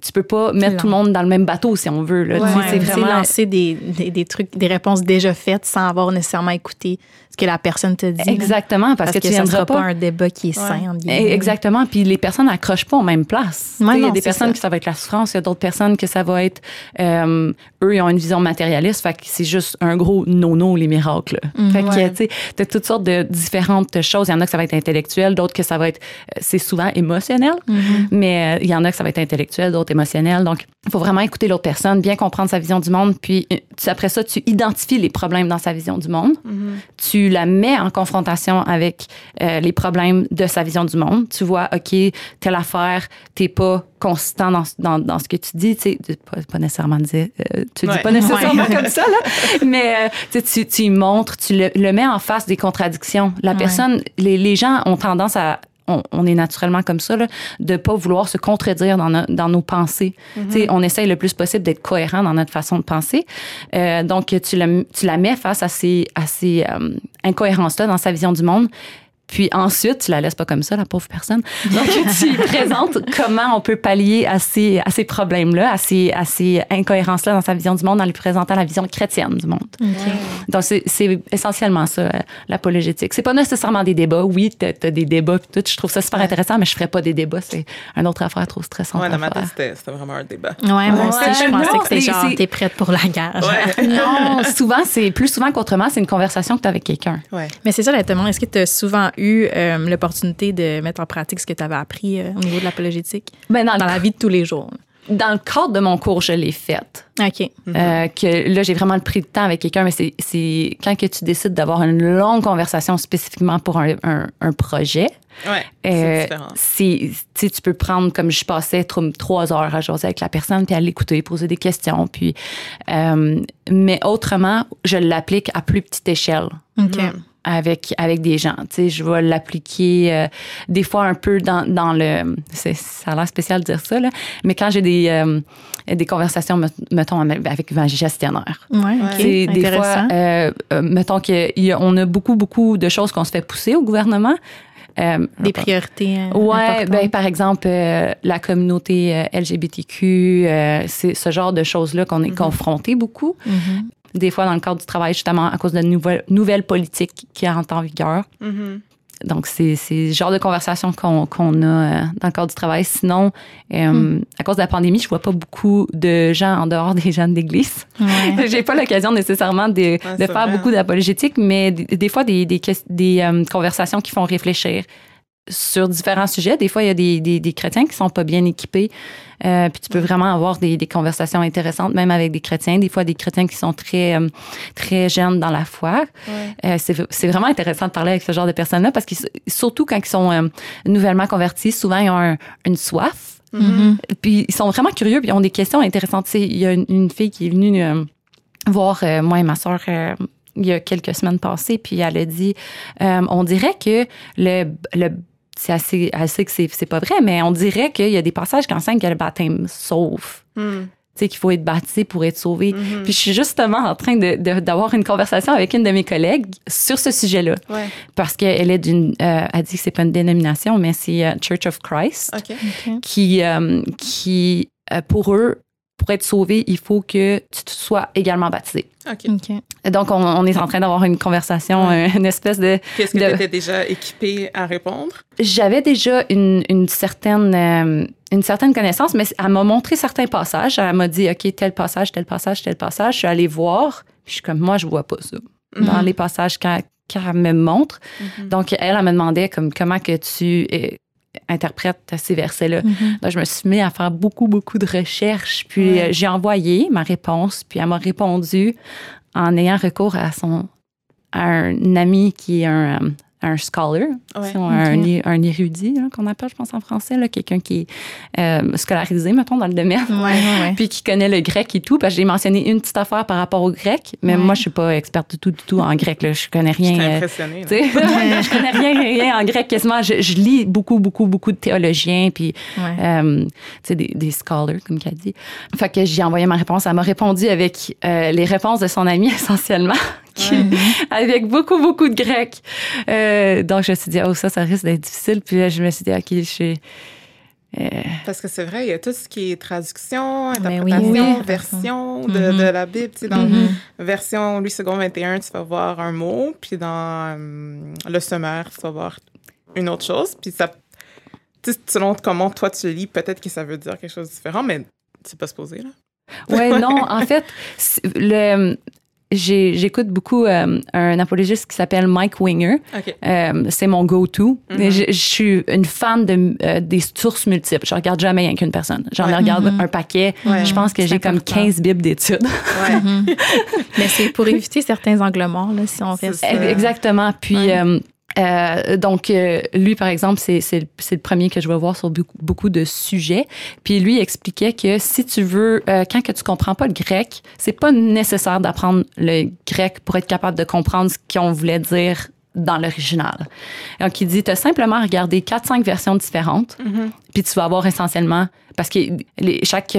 Speaker 3: tu peux pas mettre tout le monde dans le même bateau si on veut. Là,
Speaker 1: Ouais,
Speaker 3: c'est
Speaker 2: c'est
Speaker 3: vraiment
Speaker 2: lancer des, des, des trucs, des réponses déjà faites sans avoir nécessairement écouté ce que la personne te dit.
Speaker 3: exactement parce,
Speaker 2: Parce,
Speaker 3: que,
Speaker 2: que,
Speaker 3: tu viendras
Speaker 2: sera pas.
Speaker 3: pas
Speaker 2: un débat qui est sain.
Speaker 3: Eh. Exactement. Puis les personnes n'accrochent pas aux mêmes places. Il y a des personnes
Speaker 2: ça.
Speaker 3: que ça va être la souffrance, il y a d'autres personnes que ça va être. euh, eux, ils ont une vision matérialiste, fait que c'est juste un gros no-no, les miracles. Fait que,
Speaker 1: Ouais.
Speaker 3: tu sais, toutes sortes de différentes choses. Il y en a que ça va être intellectuel, d'autres que ça va être. euh, C'est souvent émotionnel,
Speaker 2: Mhm.
Speaker 3: mais euh, il y en a que ça va être intellectuel, d'autres émotionnel. Donc, il faut vraiment écouter l'autre personne, bien comprendre sa vision du monde, puis euh, tu- après ça, tu identifies les problèmes dans sa vision du monde
Speaker 1: Mhm.
Speaker 3: tu la mets en confrontation avec euh, les problèmes de sa vision du monde. Tu vois, OK, telle affaire, t'es pas consistant dans, dans, dans ce que tu dis. Tu sais, pas, pas nécessairement dire, euh, tu
Speaker 1: Ouais.
Speaker 3: dis pas nécessairement
Speaker 2: Ouais.
Speaker 3: comme ça, là. Mais euh, tu, tu, montres, tu le, le mets en face des contradictions. La
Speaker 2: Ouais.
Speaker 3: personne, les, les gens ont tendance à on, on est naturellement comme ça, là, de pas vouloir se contredire dans, no- dans nos pensées. Tu sais, On essaye le plus possible d'être cohérent dans notre façon de penser. Euh, donc, tu la, tu la mets face à ces, à ces euh, incohérences-là dans sa vision du monde. Puis ensuite, tu la laisses pas comme ça, la pauvre personne. Donc, tu présentes comment on peut pallier à ces, à ces problèmes-là, à ces, à ces incohérences-là dans sa vision du monde en lui présentant la vision chrétienne du monde. Donc, c'est c'est essentiellement ça, euh, l'apologétique. C'est pas nécessairement des débats. Oui, t'as as des débats, tout. Je trouve ça super intéressant, mais je ferais pas des débats. C'est une autre affaire trop stressante
Speaker 1: Ouais, dans ma tête, c'était vraiment un débat.
Speaker 2: Ouais, moi aussi,
Speaker 3: Ouais,
Speaker 2: je pensais que c'était
Speaker 3: c'est-
Speaker 2: genre, t'es prête pour la guerre.
Speaker 1: Ouais.
Speaker 3: Non, souvent, c'est plus souvent qu'autrement, c'est une conversation que tu as avec quelqu'un.
Speaker 1: Ouais.
Speaker 2: Mais c'est ça, la demande. Est-ce que tu as souvent eu euh, l'opportunité de mettre en pratique ce que tu avais appris euh, au niveau de l'apologétique?
Speaker 3: Ben, dans,
Speaker 2: dans
Speaker 3: le,
Speaker 2: la vie de tous les jours?
Speaker 3: dans le cadre de mon cours, je l'ai faite.
Speaker 2: OK.
Speaker 3: Euh, que là, j'ai vraiment pris le temps avec quelqu'un, mais c'est- quand que tu décides d'avoir une longue conversation spécifiquement pour un, un- un projet.
Speaker 1: Ouais.
Speaker 3: euh,
Speaker 1: C'est différent.
Speaker 3: tu peux prendre, comme je passais tr- trois heures à jaser avec la personne, puis à l'écouter, poser des questions. Puis, euh, mais autrement, je l'applique à plus petite échelle.
Speaker 2: OK.
Speaker 1: Mhm.
Speaker 3: Avec avec des gens. Tu sais, je vais l'appliquer euh, des fois un peu dans, dans le. Ça a l'air spécial de dire ça là, mais quand j'ai des euh, des conversations, met- mettons avec un gestionnaire.
Speaker 2: Ouais,
Speaker 1: Ouais.
Speaker 2: ok.
Speaker 3: C'est des fois, euh, euh, mettons qu'on a beaucoup beaucoup de choses qu'on se fait pousser au gouvernement. Euh,
Speaker 2: Des priorités. euh,
Speaker 3: Ouais, ben par exemple euh, la communauté euh, LGBTQ, euh, c'est ce genre de choses là qu'on est confronté beaucoup.
Speaker 2: Mhm.
Speaker 3: Des fois dans le cadre du travail justement à cause de nouvelles nouvelles politiques qui entrent en vigueur.
Speaker 1: Mhm.
Speaker 3: Donc c'est le genre de conversation qu'on qu'on a euh, dans le cadre du travail. Sinon, euh, à cause de la pandémie, je vois pas beaucoup de gens en dehors des gens de l'église.
Speaker 2: Ouais.
Speaker 3: J'ai pas l'occasion nécessairement de,
Speaker 1: Ouais,
Speaker 3: de faire
Speaker 1: vrai.
Speaker 3: beaucoup d'apologétique, mais des, des fois des, des, des, euh, conversations qui font réfléchir sur différents sujets. Des fois, il y a des, des, des chrétiens qui sont pas bien équipés, euh, puis tu peux vraiment avoir des, des conversations intéressantes, même avec des chrétiens. Des fois, des chrétiens qui sont très euh, très jeunes dans la foi.
Speaker 1: Ouais.
Speaker 3: Euh, c'est vraiment intéressant de parler avec ce genre de personnes-là parce que surtout quand ils sont euh, nouvellement convertis, souvent ils ont un- une soif.
Speaker 2: Mhm.
Speaker 3: Puis ils sont vraiment curieux, puis ils ont des questions intéressantes. Tu sais, il y a une, une fille qui est venue voir moi et ma soeur il y a quelques semaines passées, puis elle a dit, on dirait que le, le c'est assez, elle sait que c'est, c'est pas vrai, mais on dirait qu'il y a des passages qui enseignent que le baptême sauve.
Speaker 1: Mhm.
Speaker 3: Tu sais, qu'il faut être baptisé pour être sauvé.
Speaker 1: Mhm.
Speaker 3: Puis je suis justement en train de, de- d'avoir une conversation avec une de mes collègues sur ce sujet-là.
Speaker 1: Ouais.
Speaker 3: Parce qu'elle est d'une, euh, elle dit que c'est pas une dénomination, mais c'est euh, Church of Christ qui, euh, qui euh, pour eux, pour être sauvé, il faut que tu te sois également baptisé.
Speaker 1: OK.
Speaker 2: Ok.
Speaker 3: Donc, on, on est en train d'avoir une conversation, euh, une espèce de...
Speaker 1: Qu'est-ce que
Speaker 3: de-
Speaker 1: tu étais déjà équipé à répondre?
Speaker 3: J'avais déjà une, une certaine... euh, une certaine connaissance, mais elle m'a montré certains passages. Elle m'a dit, OK, tel passage, tel passage, tel passage. Je suis allée voir. Puis je suis comme, moi, je vois pas ça. Dans
Speaker 1: Mhm.
Speaker 3: les passages qu'elle qu'elle me montre.
Speaker 1: Mhm.
Speaker 3: Donc, elle, elle me demandait comme, comment que tu interprètes ces versets-là.
Speaker 2: Mhm.
Speaker 3: Donc, je me suis mis à faire beaucoup, beaucoup de recherches. Puis,
Speaker 1: Ouais.
Speaker 3: euh, j'ai envoyé ma réponse. Puis, elle m'a répondu en ayant recours à son à un ami qui est un, euh, un scholar,
Speaker 1: Ouais.
Speaker 3: Un,
Speaker 2: Ok.
Speaker 3: é- un érudit là, qu'on appelle, je pense, en français, là, quelqu'un qui est euh, scolarisé, mettons, dans le domaine.
Speaker 2: Ouais, ouais, ouais.
Speaker 3: Puis qui connaît le grec et tout, parce que j'ai mentionné une petite affaire par rapport au grec, mais
Speaker 2: Ouais.
Speaker 3: moi, je suis pas experte du tout, du tout en grec. Là. Je connais rien.
Speaker 1: J'étais
Speaker 3: euh,
Speaker 1: impressionnée.
Speaker 3: sais, je connais rien, rien en grec quasiment. Je, je lis beaucoup, beaucoup, beaucoup de théologiens, puis
Speaker 2: Ouais.
Speaker 3: euh, des, des scholars, comme qu'elle dit. Fait que j'ai envoyé ma réponse. Elle m'a répondu avec euh, les réponses de son ami, essentiellement, avec beaucoup, beaucoup de grec. Euh, donc, je me suis dit, oh, ça, ça risque d'être difficile. Puis là, je me suis dit, OK, je suis... euh,
Speaker 1: Parce que c'est vrai, il y a tout ce qui est traduction,
Speaker 2: oui,
Speaker 1: interprétation,
Speaker 2: oui.
Speaker 1: version de,
Speaker 2: Mhm.
Speaker 1: de la Bible. Tu sais, dans
Speaker 2: Mhm.
Speaker 1: version Louis II 21, tu vas voir un mot, puis dans euh, le sommaire, tu vas voir une autre chose. Puis ça, tu sais, selon comment toi tu lis, peut-être que ça veut dire quelque chose de différent, mais c'est pas supposé, là.
Speaker 3: Ouais, non, en fait, le, j'écoute beaucoup euh, un apologiste qui s'appelle Mike Winger. Euh, c'est mon go-to.
Speaker 1: Mhm.
Speaker 3: Et Je, je suis une fan de, euh, des sources multiples. Je regarde jamais rien qu'une personne. J'en
Speaker 1: Ouais.
Speaker 3: regarde
Speaker 2: Mhm.
Speaker 3: un paquet.
Speaker 1: Ouais.
Speaker 3: Je pense que j'ai comme
Speaker 2: important.
Speaker 3: 15 bibles d'études.
Speaker 1: Ouais.
Speaker 2: Mhm. Mais c'est pour éviter certains angles morts, là, si on reste.
Speaker 1: ça.
Speaker 3: Exactement. Puis,
Speaker 2: Ouais.
Speaker 3: Euh, euh, donc, euh, lui, par exemple, c'est c'est le- le premier que je vais voir sur beaucoup, beaucoup de sujets. Puis lui expliquait que si tu veux, euh, quand que tu comprends pas le grec, c'est pas nécessaire d'apprendre le grec pour être capable de comprendre ce qu'on voulait dire dans l'original. Donc, il dit, tu as simplement à regarder 4-5 versions différentes,
Speaker 1: Mhm.
Speaker 3: puis tu vas avoir essentiellement, parce que les- chaque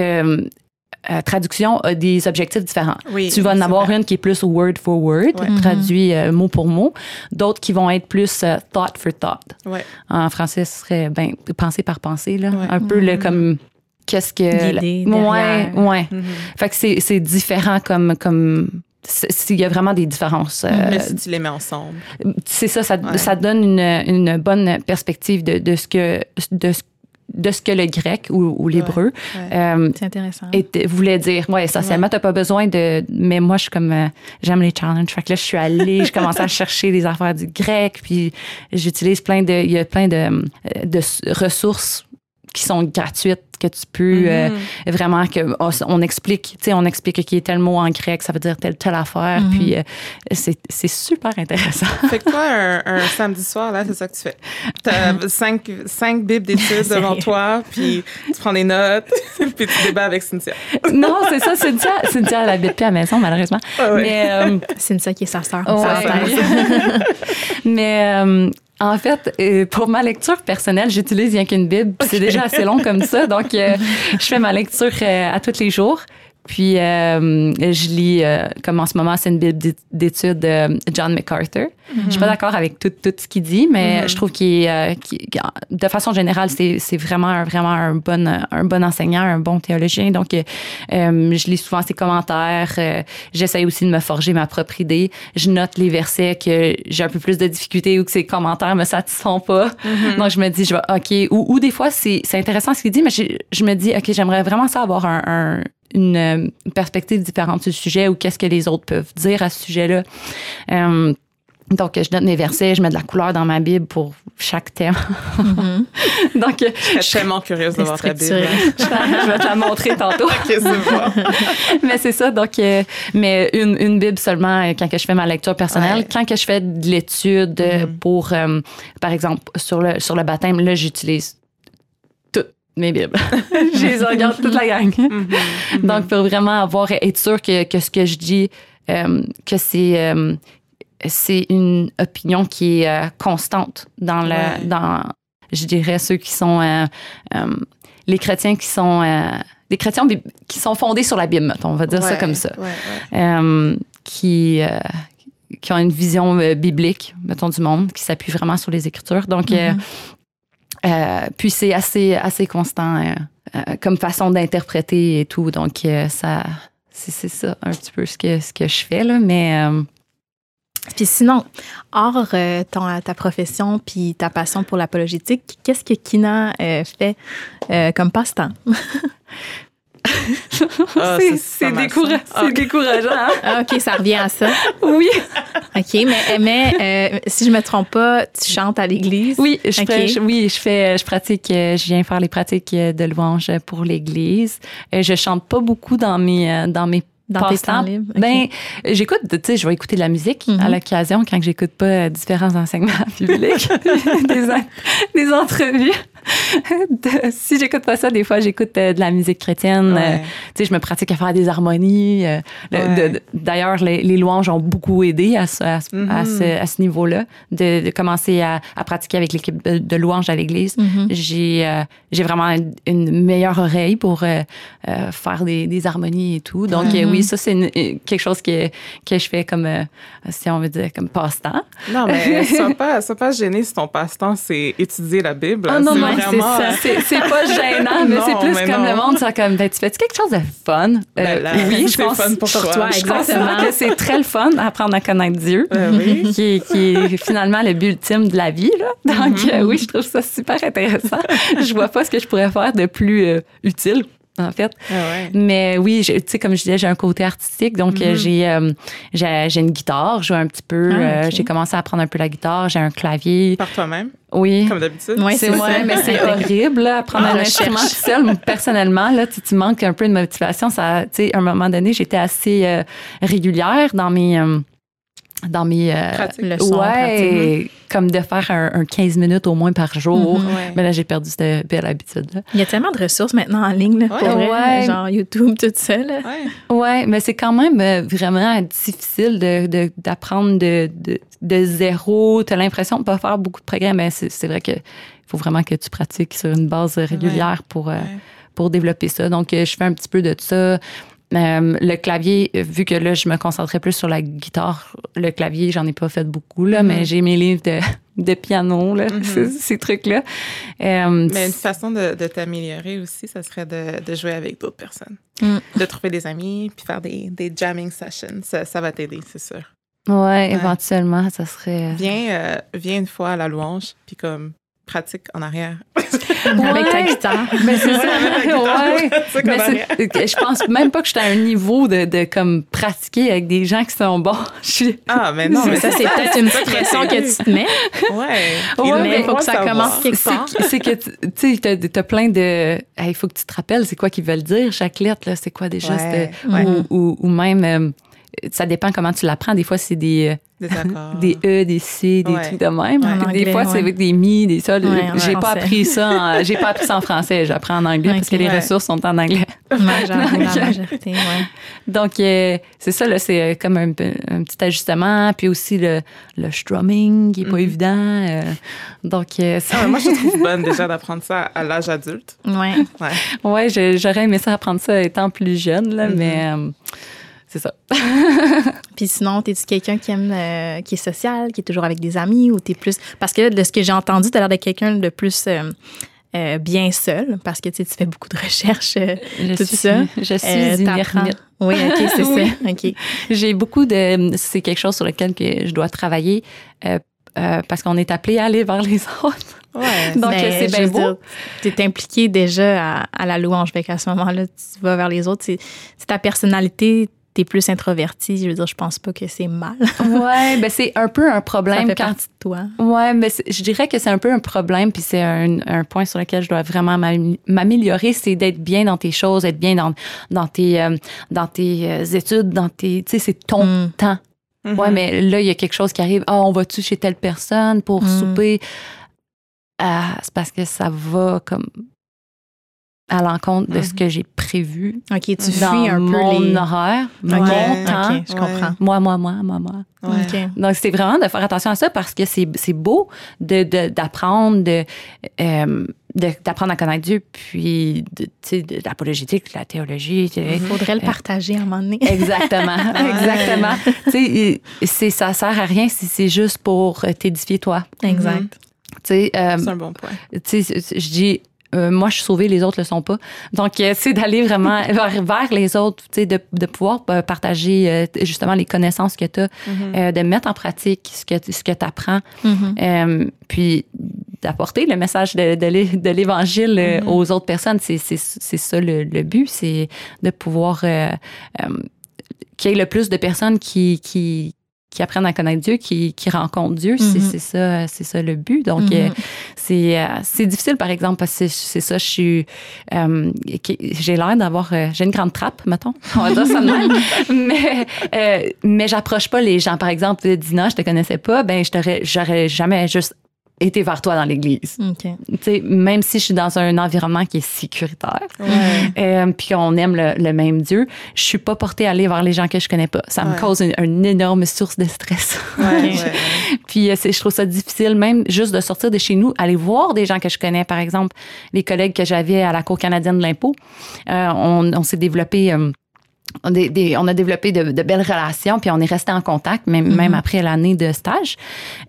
Speaker 3: euh, traduction a des objectifs différents.
Speaker 1: Oui,
Speaker 3: Tu vas en avoir
Speaker 1: vrai.
Speaker 3: une qui est plus word for word,
Speaker 1: Ouais.
Speaker 3: traduit euh, mot pour mot, d'autres qui vont être plus euh, thought for thought.
Speaker 1: Ouais.
Speaker 3: En français, ce serait ben, pensée par pensée, là.
Speaker 1: Ouais.
Speaker 3: un peu le comme qu'est-ce que
Speaker 2: L'idée
Speaker 3: ouais, ouais.
Speaker 1: Mhm.
Speaker 3: Fait que c'est c'est différent comme comme c'est- c'est- il y a vraiment des différences. euh,
Speaker 1: Mais si tu les mets ensemble.
Speaker 3: c'est ça, ça,
Speaker 1: Ouais.
Speaker 3: ça donne une, une bonne perspective de, de ce que de ce, de ce que le grec ou, ou l'hébreu
Speaker 1: Ouais.
Speaker 3: euh,
Speaker 2: C'est intéressant.
Speaker 3: était- voulait dire. Ouais, essentiellement,
Speaker 1: Ouais.
Speaker 3: t'as pas besoin de. Mais moi, je suis comme. euh, J'aime les challenges. Fait que là, je suis allée, je commençais à chercher des affaires du grec, puis j'utilise plein de. Il y a plein de, euh, de ressources qui sont gratuites que tu peux euh,
Speaker 1: Mhm.
Speaker 3: vraiment que oh, on explique, tu sais, on explique qu'il y a tel mot en grec, ça veut dire telle telle affaire,
Speaker 2: Mhm.
Speaker 3: puis euh, c'est c'est super intéressant.
Speaker 1: Fait que toi, un, un samedi soir, là, c'est ça que tu fais. T'as cinq, cinq bibles d'études devant toi, puis tu prends des notes, puis tu débats avec Cynthia.
Speaker 3: non, c'est ça, Cynthia, Cynthia elle habite plus à la maison malheureusement,
Speaker 1: Ah ouais.
Speaker 3: mais euh,
Speaker 2: ça qui est sa sœur.
Speaker 3: Ouais,
Speaker 2: sa sœur.
Speaker 3: Mais euh, en fait, euh, pour ma lecture personnelle, j'utilise rien qu'une Bible. C'est déjà assez long comme ça. Donc, euh, je fais ma lecture euh, à tous les jours. Puis, euh, je lis, euh, comme en ce moment, c'est une Bible d'é- d'études de John MacArthur. Je suis pas d'accord avec tout, tout ce qu'il dit, mais
Speaker 1: Mhm.
Speaker 3: je trouve qu'il, est, euh, qu'il- de façon générale, c'est, c'est vraiment, vraiment un bon, un bon enseignant, un bon théologien. Donc, euh, euh, je lis souvent ses commentaires. euh, j'essaye aussi de me forger ma propre idée. Je note les versets que j'ai un peu plus de difficultés ou que ses commentaires me satisfont pas. Donc, je me dis, je vais, OK. Ou, ou des fois, c'est, c'est intéressant ce qu'il dit, mais je, je me dis, OK, j'aimerais vraiment ça avoir un, un- une euh, perspective différente sur le sujet ou qu'est-ce que les autres peuvent dire à ce sujet-là. Euh, donc, je note mes versets, je mets de la couleur dans ma Bible pour chaque thème.
Speaker 2: Mhm.
Speaker 3: Donc, euh,
Speaker 1: Je suis tellement curieuse de voir ta Bible.
Speaker 3: Je vais te la montrer tantôt. Mais c'est ça. Donc, euh, mais une, une Bible seulement quand que je fais ma lecture personnelle.
Speaker 1: Ouais.
Speaker 3: Quand que je fais de l'étude
Speaker 1: Mhm.
Speaker 3: pour, euh, par exemple, sur le, sur le baptême, là, j'utilise mes Bibles. je les regarde toute la gang.
Speaker 1: Mhm, mhm.
Speaker 3: Donc, pour vraiment avoir, être sûr que, que ce que je dis, euh, que c'est, euh, c'est une opinion qui est euh, constante dans le,
Speaker 1: Ouais.
Speaker 3: dans, je dirais, ceux qui sont, les chrétiens qui sont, les chrétiens qui sont fondés sur la Bible, mettons, on va dire ça comme ça,
Speaker 1: ouais,
Speaker 3: qui, qui ont une vision biblique, mettons, du monde, qui s'appuie vraiment sur les Écritures. Donc,
Speaker 2: Mhm.
Speaker 3: Euh, puis c'est assez, assez constant euh, euh, comme façon d'interpréter et tout. Donc, ça, c'est, ça un petit peu ce que, ce que je fais, là. Mais
Speaker 2: Puis sinon, hors ta profession puis ta passion pour l'apologétique, qu'est-ce que Kina fait comme passe-temps?
Speaker 1: Ah,
Speaker 3: c'est, découra- décourageant. hein?
Speaker 2: Ah, OK, ça revient à ça.
Speaker 3: oui.
Speaker 2: OK, mais, mais euh, si je me trompe pas, tu chantes à l'église?
Speaker 3: Oui, je
Speaker 2: Ok.
Speaker 3: fais, je- oui, je fais, je pratique, euh, je viens faire les pratiques euh, de louange pour l'Église. Je chante pas beaucoup dans mes, dans mes
Speaker 2: Dans tes temps libres?
Speaker 3: Ben, j'écoute, tu sais, je vais écouter de la musique
Speaker 2: Mhm.
Speaker 3: à l'occasion quand j'écoute pas différents enseignements publics, des entrevues. De- si j'écoute pas ça, des fois, j'écoute euh, de la musique chrétienne.
Speaker 1: Ouais.
Speaker 3: Euh, tu sais, je me pratique à faire des harmonies. euh,
Speaker 1: Ouais.
Speaker 3: D'ailleurs, les, les louanges ont beaucoup aidé à ce, à ce,
Speaker 1: Mhm.
Speaker 3: à ce, à ce niveau-là, de, de commencer à, à pratiquer avec l'équipe de, de louanges à l'église.
Speaker 2: Mhm.
Speaker 3: J'ai euh, vraiment une, une meilleure oreille pour faire des, des harmonies et tout. Donc, oui, ça, c'est quelque chose que, que je fais comme, si on veut dire, comme passe-temps.
Speaker 1: Non, mais sois pas, sois pas gêné si ton passe-temps, c'est étudier la Bible.
Speaker 3: Oh non,
Speaker 1: c'est
Speaker 3: non,
Speaker 2: c'est ça.
Speaker 3: C'est c'est pas gênant, mais c'est plus
Speaker 1: mais
Speaker 3: comme
Speaker 1: non.
Speaker 3: le monde, c'est comme, ben, tu fais-tu quelque chose de fun? Euh,
Speaker 1: Ben
Speaker 3: oui, je pense,
Speaker 1: fun pour toi.
Speaker 3: Je
Speaker 2: Exactement.
Speaker 3: considère que c'est très le fun d'apprendre à connaître Dieu.
Speaker 1: Euh, oui.
Speaker 3: Qui est, qui est finalement le but ultime de la vie. Là. Donc,
Speaker 1: Mm-hmm.
Speaker 3: euh, oui, je trouve ça super intéressant. je vois pas ce que je pourrais faire de plus euh, utile, en fait.
Speaker 1: Ah ouais.
Speaker 3: Mais oui, je- tu sais, comme je disais, j'ai un côté artistique. Donc, euh,
Speaker 1: Mhm.
Speaker 3: j'ai, euh, j'ai j'ai une guitare, je joue un petit peu.
Speaker 2: Ah,
Speaker 3: euh, j'ai commencé à apprendre un peu la guitare. J'ai un clavier.
Speaker 1: Par toi-même,
Speaker 3: Oui.
Speaker 1: comme d'habitude?
Speaker 2: Ouais,
Speaker 3: C'est
Speaker 2: ça.
Speaker 3: mais c'est horrible, là, apprendre
Speaker 2: Ah,
Speaker 3: un instrument tout seul. Moi, Personnellement, là, tu, tu manques un peu de motivation. Ça, tu sais, à un moment donné, j'étais assez euh, régulière dans mes, euh, dans mes, euh,
Speaker 1: Pratique.
Speaker 2: Le son,
Speaker 3: ouais, comme de faire un, un 15 minutes au moins par jour.
Speaker 2: Mhm.
Speaker 1: Ouais.
Speaker 3: Mais là, j'ai perdu cette belle habitude-là.
Speaker 2: Il y a tellement de ressources maintenant en ligne, là, pour
Speaker 1: Ouais.
Speaker 2: vrai,
Speaker 3: Ouais.
Speaker 2: genre YouTube, tout ça. Là.
Speaker 1: Ouais.
Speaker 3: Ouais, mais c'est quand même euh, vraiment difficile de, de- d'apprendre de, de, de zéro. Tu as l'impression de pas faire beaucoup de progrès, mais c'est, c'est vrai que faut vraiment que tu pratiques sur une base régulière pour, euh,
Speaker 1: Ouais.
Speaker 3: pour développer ça. Donc, euh, je fais un petit peu de ça. Euh, le clavier, euh, vu que là, je me concentrais plus sur la guitare, le clavier, j'en ai pas fait beaucoup, là,
Speaker 1: Mhm.
Speaker 3: mais j'ai mes livres de, de piano, là,
Speaker 1: Mhm.
Speaker 3: ces, ces trucs-là. Euh,
Speaker 1: Mais une façon de, de t'améliorer aussi, ça serait de, de jouer avec d'autres personnes.
Speaker 2: Mm.
Speaker 1: De trouver des amis, puis faire des, des jamming sessions. Ça, ça va t'aider, c'est sûr.
Speaker 3: ouais, éventuellement, ça serait.
Speaker 1: Viens, euh, viens une fois à la louange, puis comme pratique en arrière.
Speaker 2: Avec ta guitare.
Speaker 3: Mais c'est ça.
Speaker 1: Ouais.
Speaker 3: Mais je pense même pas que j'étais à un niveau de, de comme pratiquer avec des gens qui sont bons. Je suis-
Speaker 1: Ah, mais non, mais
Speaker 2: ça, c'est peut-être une petite pression que tu te mets.
Speaker 1: Ouais.
Speaker 3: Ouais,
Speaker 2: mais
Speaker 1: devrait
Speaker 2: faut que ça commence quelque
Speaker 3: C'est
Speaker 2: part.
Speaker 3: c'est que tu sais, t'as t'as plein de. Il faut que tu te rappelles, c'est quoi qu'ils veulent dire chaque lettre là. C'est quoi déjà
Speaker 1: Ouais,
Speaker 3: c'était-
Speaker 1: ouais.
Speaker 3: ou, ou, ou même. euh, ça dépend comment tu l'apprends. Des fois, c'est des, euh,
Speaker 1: Des
Speaker 3: E, des C, des
Speaker 1: Ouais.
Speaker 3: trucs de même.
Speaker 2: En
Speaker 3: des
Speaker 2: anglais,
Speaker 3: fois, c'est avec des mi, des ça.
Speaker 2: Ouais, en
Speaker 3: j'ai pas appris ça. en- J'ai pas appris ça en français. J'apprends en anglais parce que les ressources sont en anglais.
Speaker 2: La majorité, ouais.
Speaker 3: Donc, euh, c'est ça, là, c'est euh, comme un, petit ajustement. Puis aussi le, le strumming, qui est pas
Speaker 1: Mhm.
Speaker 3: évident. euh, donc, euh, c'est-
Speaker 1: Ah, moi, je trouve bonne déjà d'apprendre ça à l'âge adulte.
Speaker 2: Ouais.
Speaker 1: Ouais.
Speaker 3: ouais, j'aurais aimé ça apprendre ça étant plus jeune, là,
Speaker 1: Mhm.
Speaker 3: mais euh, c'est ça.
Speaker 2: Puis sinon, t'es-tu quelqu'un qui aime, euh, qui est social, qui est toujours avec des amis ou t'es plus. Parce que de ce que j'ai entendu, t'as l'air de quelqu'un de plus euh, euh, bien seul parce que tu sais, tu fais beaucoup de recherches. euh,
Speaker 3: Je
Speaker 2: Tout
Speaker 3: suis,
Speaker 2: ça,
Speaker 3: Je suis
Speaker 2: euh,
Speaker 3: une ermite.
Speaker 2: Oui, OK, c'est
Speaker 3: Oui.
Speaker 2: ça. OK.
Speaker 3: J'ai beaucoup de. C'est quelque chose sur lequel que je dois travailler euh, euh, parce qu'on est appelé à aller vers les autres.
Speaker 1: Ouais.
Speaker 3: Donc, c'est bien beau.
Speaker 2: dire, T'es impliqué déjà à, à la louange. Fait qu'à ce moment-là, tu vas vers les autres. C'est ta personnalité, t'es plus introverti. Je veux dire, je pense pas que c'est mal.
Speaker 3: Ouais, ben c'est un peu un
Speaker 2: Ça
Speaker 3: problème
Speaker 2: fait
Speaker 3: quand
Speaker 2: partie de toi.
Speaker 3: Ouais, mais je dirais que c'est un peu un problème, puis c'est un, un point sur lequel je dois vraiment m'am- m'améliorer, c'est d'être bien dans tes choses, être bien dans, dans tes, euh, dans tes euh, études, dans tes, tu sais, c'est ton
Speaker 2: Mm.
Speaker 3: temps.
Speaker 1: Mhm.
Speaker 3: Ouais, mais là, il y a quelque chose qui arrive. Ah, on va-tu chez telle personne pour
Speaker 2: Mm.
Speaker 3: souper? Ah, c'est parce que ça va comme à l'encontre de ce
Speaker 1: Mhm.
Speaker 3: que j'ai prévu
Speaker 2: OK, tu
Speaker 3: dans
Speaker 2: fuis un
Speaker 3: mon
Speaker 2: peu les.
Speaker 3: horaire,
Speaker 2: OK,
Speaker 3: mon temps.
Speaker 2: Je comprends.
Speaker 3: Moi, moi, moi, moi, moi.
Speaker 1: Ouais.
Speaker 2: OK.
Speaker 3: Donc, c'est vraiment de faire attention à ça parce que c'est c'est beau de- de- d'apprendre, de, euh, de- d'apprendre à connaître Dieu, puis de, tu sais, de l'apologétique, de la théologie.
Speaker 2: Il faudrait le partager à un moment donné.
Speaker 3: Exactement, exactement. Tu sais, c'est- ça sert à rien si c'est juste pour t'édifier toi.
Speaker 2: Exact.
Speaker 3: Tu sais, euh,
Speaker 1: C'est un bon point.
Speaker 3: tu sais, je dis, euh, moi, je suis sauvée, les autres le sont pas. Donc, euh, c'est d'aller vraiment vers, vers les autres, tu sais, de, de pouvoir euh, partager euh, justement les connaissances que tu as,
Speaker 1: Mhm.
Speaker 3: de mettre en pratique ce que, ce que tu apprends,
Speaker 2: Mhm.
Speaker 3: euh, puis d'apporter le message de, de l'é- de l'Évangile euh,
Speaker 1: Mhm.
Speaker 3: aux autres personnes. C'est c'est- c'est ça le, le but, c'est de pouvoir euh, euh, qu'il y ait le plus de personnes qui, qui, qui apprennent à connaître Dieu, qui, qui rencontrent Dieu. C'est-
Speaker 2: Mhm.
Speaker 3: C'est ça, c'est ça le but. Donc, euh, c'est euh, c'est difficile, par exemple, parce que c'est- ça, je suis. euh, j'ai l'air d'avoir. euh, j'ai une grande trappe, mettons. On va dire ça de même. mais euh, mais j'approche pas les gens. Par exemple, Dina, je te connaissais pas, ben, je t'aurais- j'aurais jamais juste été vers toi dans l'église.
Speaker 2: OK.
Speaker 3: Tu sais, même si je suis dans un environnement qui est sécuritaire,
Speaker 1: Ouais.
Speaker 3: euh, puis qu'on aime le, le même Dieu, je suis pas portée à aller vers les gens que je connais pas. Ça me cause une, une énorme source de stress.
Speaker 1: Ouais.
Speaker 3: Puis euh, je trouve ça difficile, même juste de sortir de chez nous, aller voir des gens que je connais. Par exemple, les collègues que j'avais à la Cour canadienne de l'impôt, euh, on, on s'est développé. euh, des- des- on a développé de, de belles relations, puis on est resté en contact, même,
Speaker 2: Mhm.
Speaker 3: même après l'année de stage.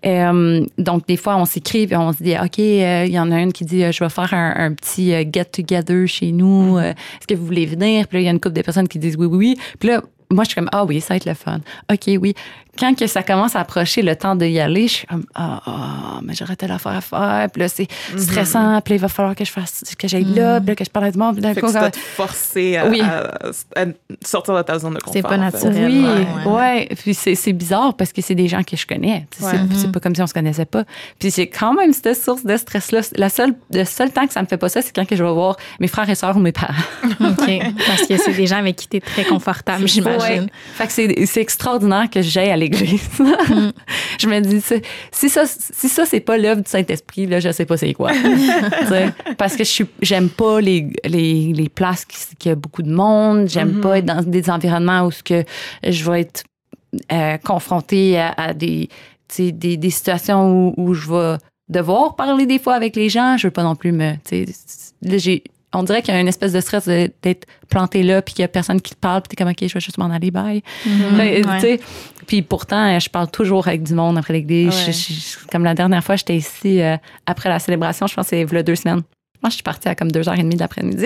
Speaker 3: Euh, donc, des fois, on s'écrit, puis on se dit, OK, euh, il y en a une qui dit, euh, je vais faire un, un petit get-together chez nous. Euh, Est-ce que vous voulez venir? Puis là, il y a une couple de personnes qui disent oui, oui, oui. Puis là, moi, je suis comme, ah oui, ça va être le fun. OK, oui. Quand que ça commence à approcher le temps d'y aller, je suis comme, ah, ah, mais j'aurais telle affaire à faire. Puis là, c'est stressant. Puis là, il va falloir que je fasse, que j'aille là, puis là, que je parle à du monde. Puis là,
Speaker 1: que tu dois te forcer à,
Speaker 3: Oui.
Speaker 1: à- à sortir de ta zone de confort.
Speaker 2: C'est pas naturel.
Speaker 3: oui,
Speaker 2: ouais.
Speaker 3: Puis c'est, c'est bizarre parce que c'est des gens que je connais.
Speaker 1: Ouais.
Speaker 3: C'est, pas comme si on se connaissait pas. Puis c'est quand même cette source de stress-là. La seule, le seul temps que ça me fait pas ça, c'est quand que je vais voir mes frères et sœurs ou mes parents.
Speaker 2: OK. Parce que c'est des gens avec qui tu es très confortable, j'imagine.
Speaker 3: Ouais. Fait que c'est, c'est extraordinaire que j'aille
Speaker 2: Mm.
Speaker 3: je me dis, si ça, si ça c'est pas l'œuvre du Saint-Esprit, là, je sais pas c'est quoi. Parce que je suis, j'aime pas les, les, les places qui, qui a beaucoup de monde. J'aime
Speaker 1: Mhm.
Speaker 3: pas être dans des environnements où ce que je vais être euh, confrontée à, à des, des, des situations où, où je vais devoir parler des fois avec les gens. Je veux pas non plus me, là, j'ai, on dirait qu'il y a une espèce de stress d'être planté là puis qu'il y a personne qui te parle puis t'es comme ok je vais juste m'en aller bye
Speaker 2: Mhm. Ouais.
Speaker 3: Puis pourtant je parle toujours avec du monde après l'église
Speaker 1: Ouais.
Speaker 3: Je- comme la dernière fois j'étais ici euh, après la célébration je pense que c'est deux semaines Moi, je suis partie à comme deux heures et demie de l'après-midi.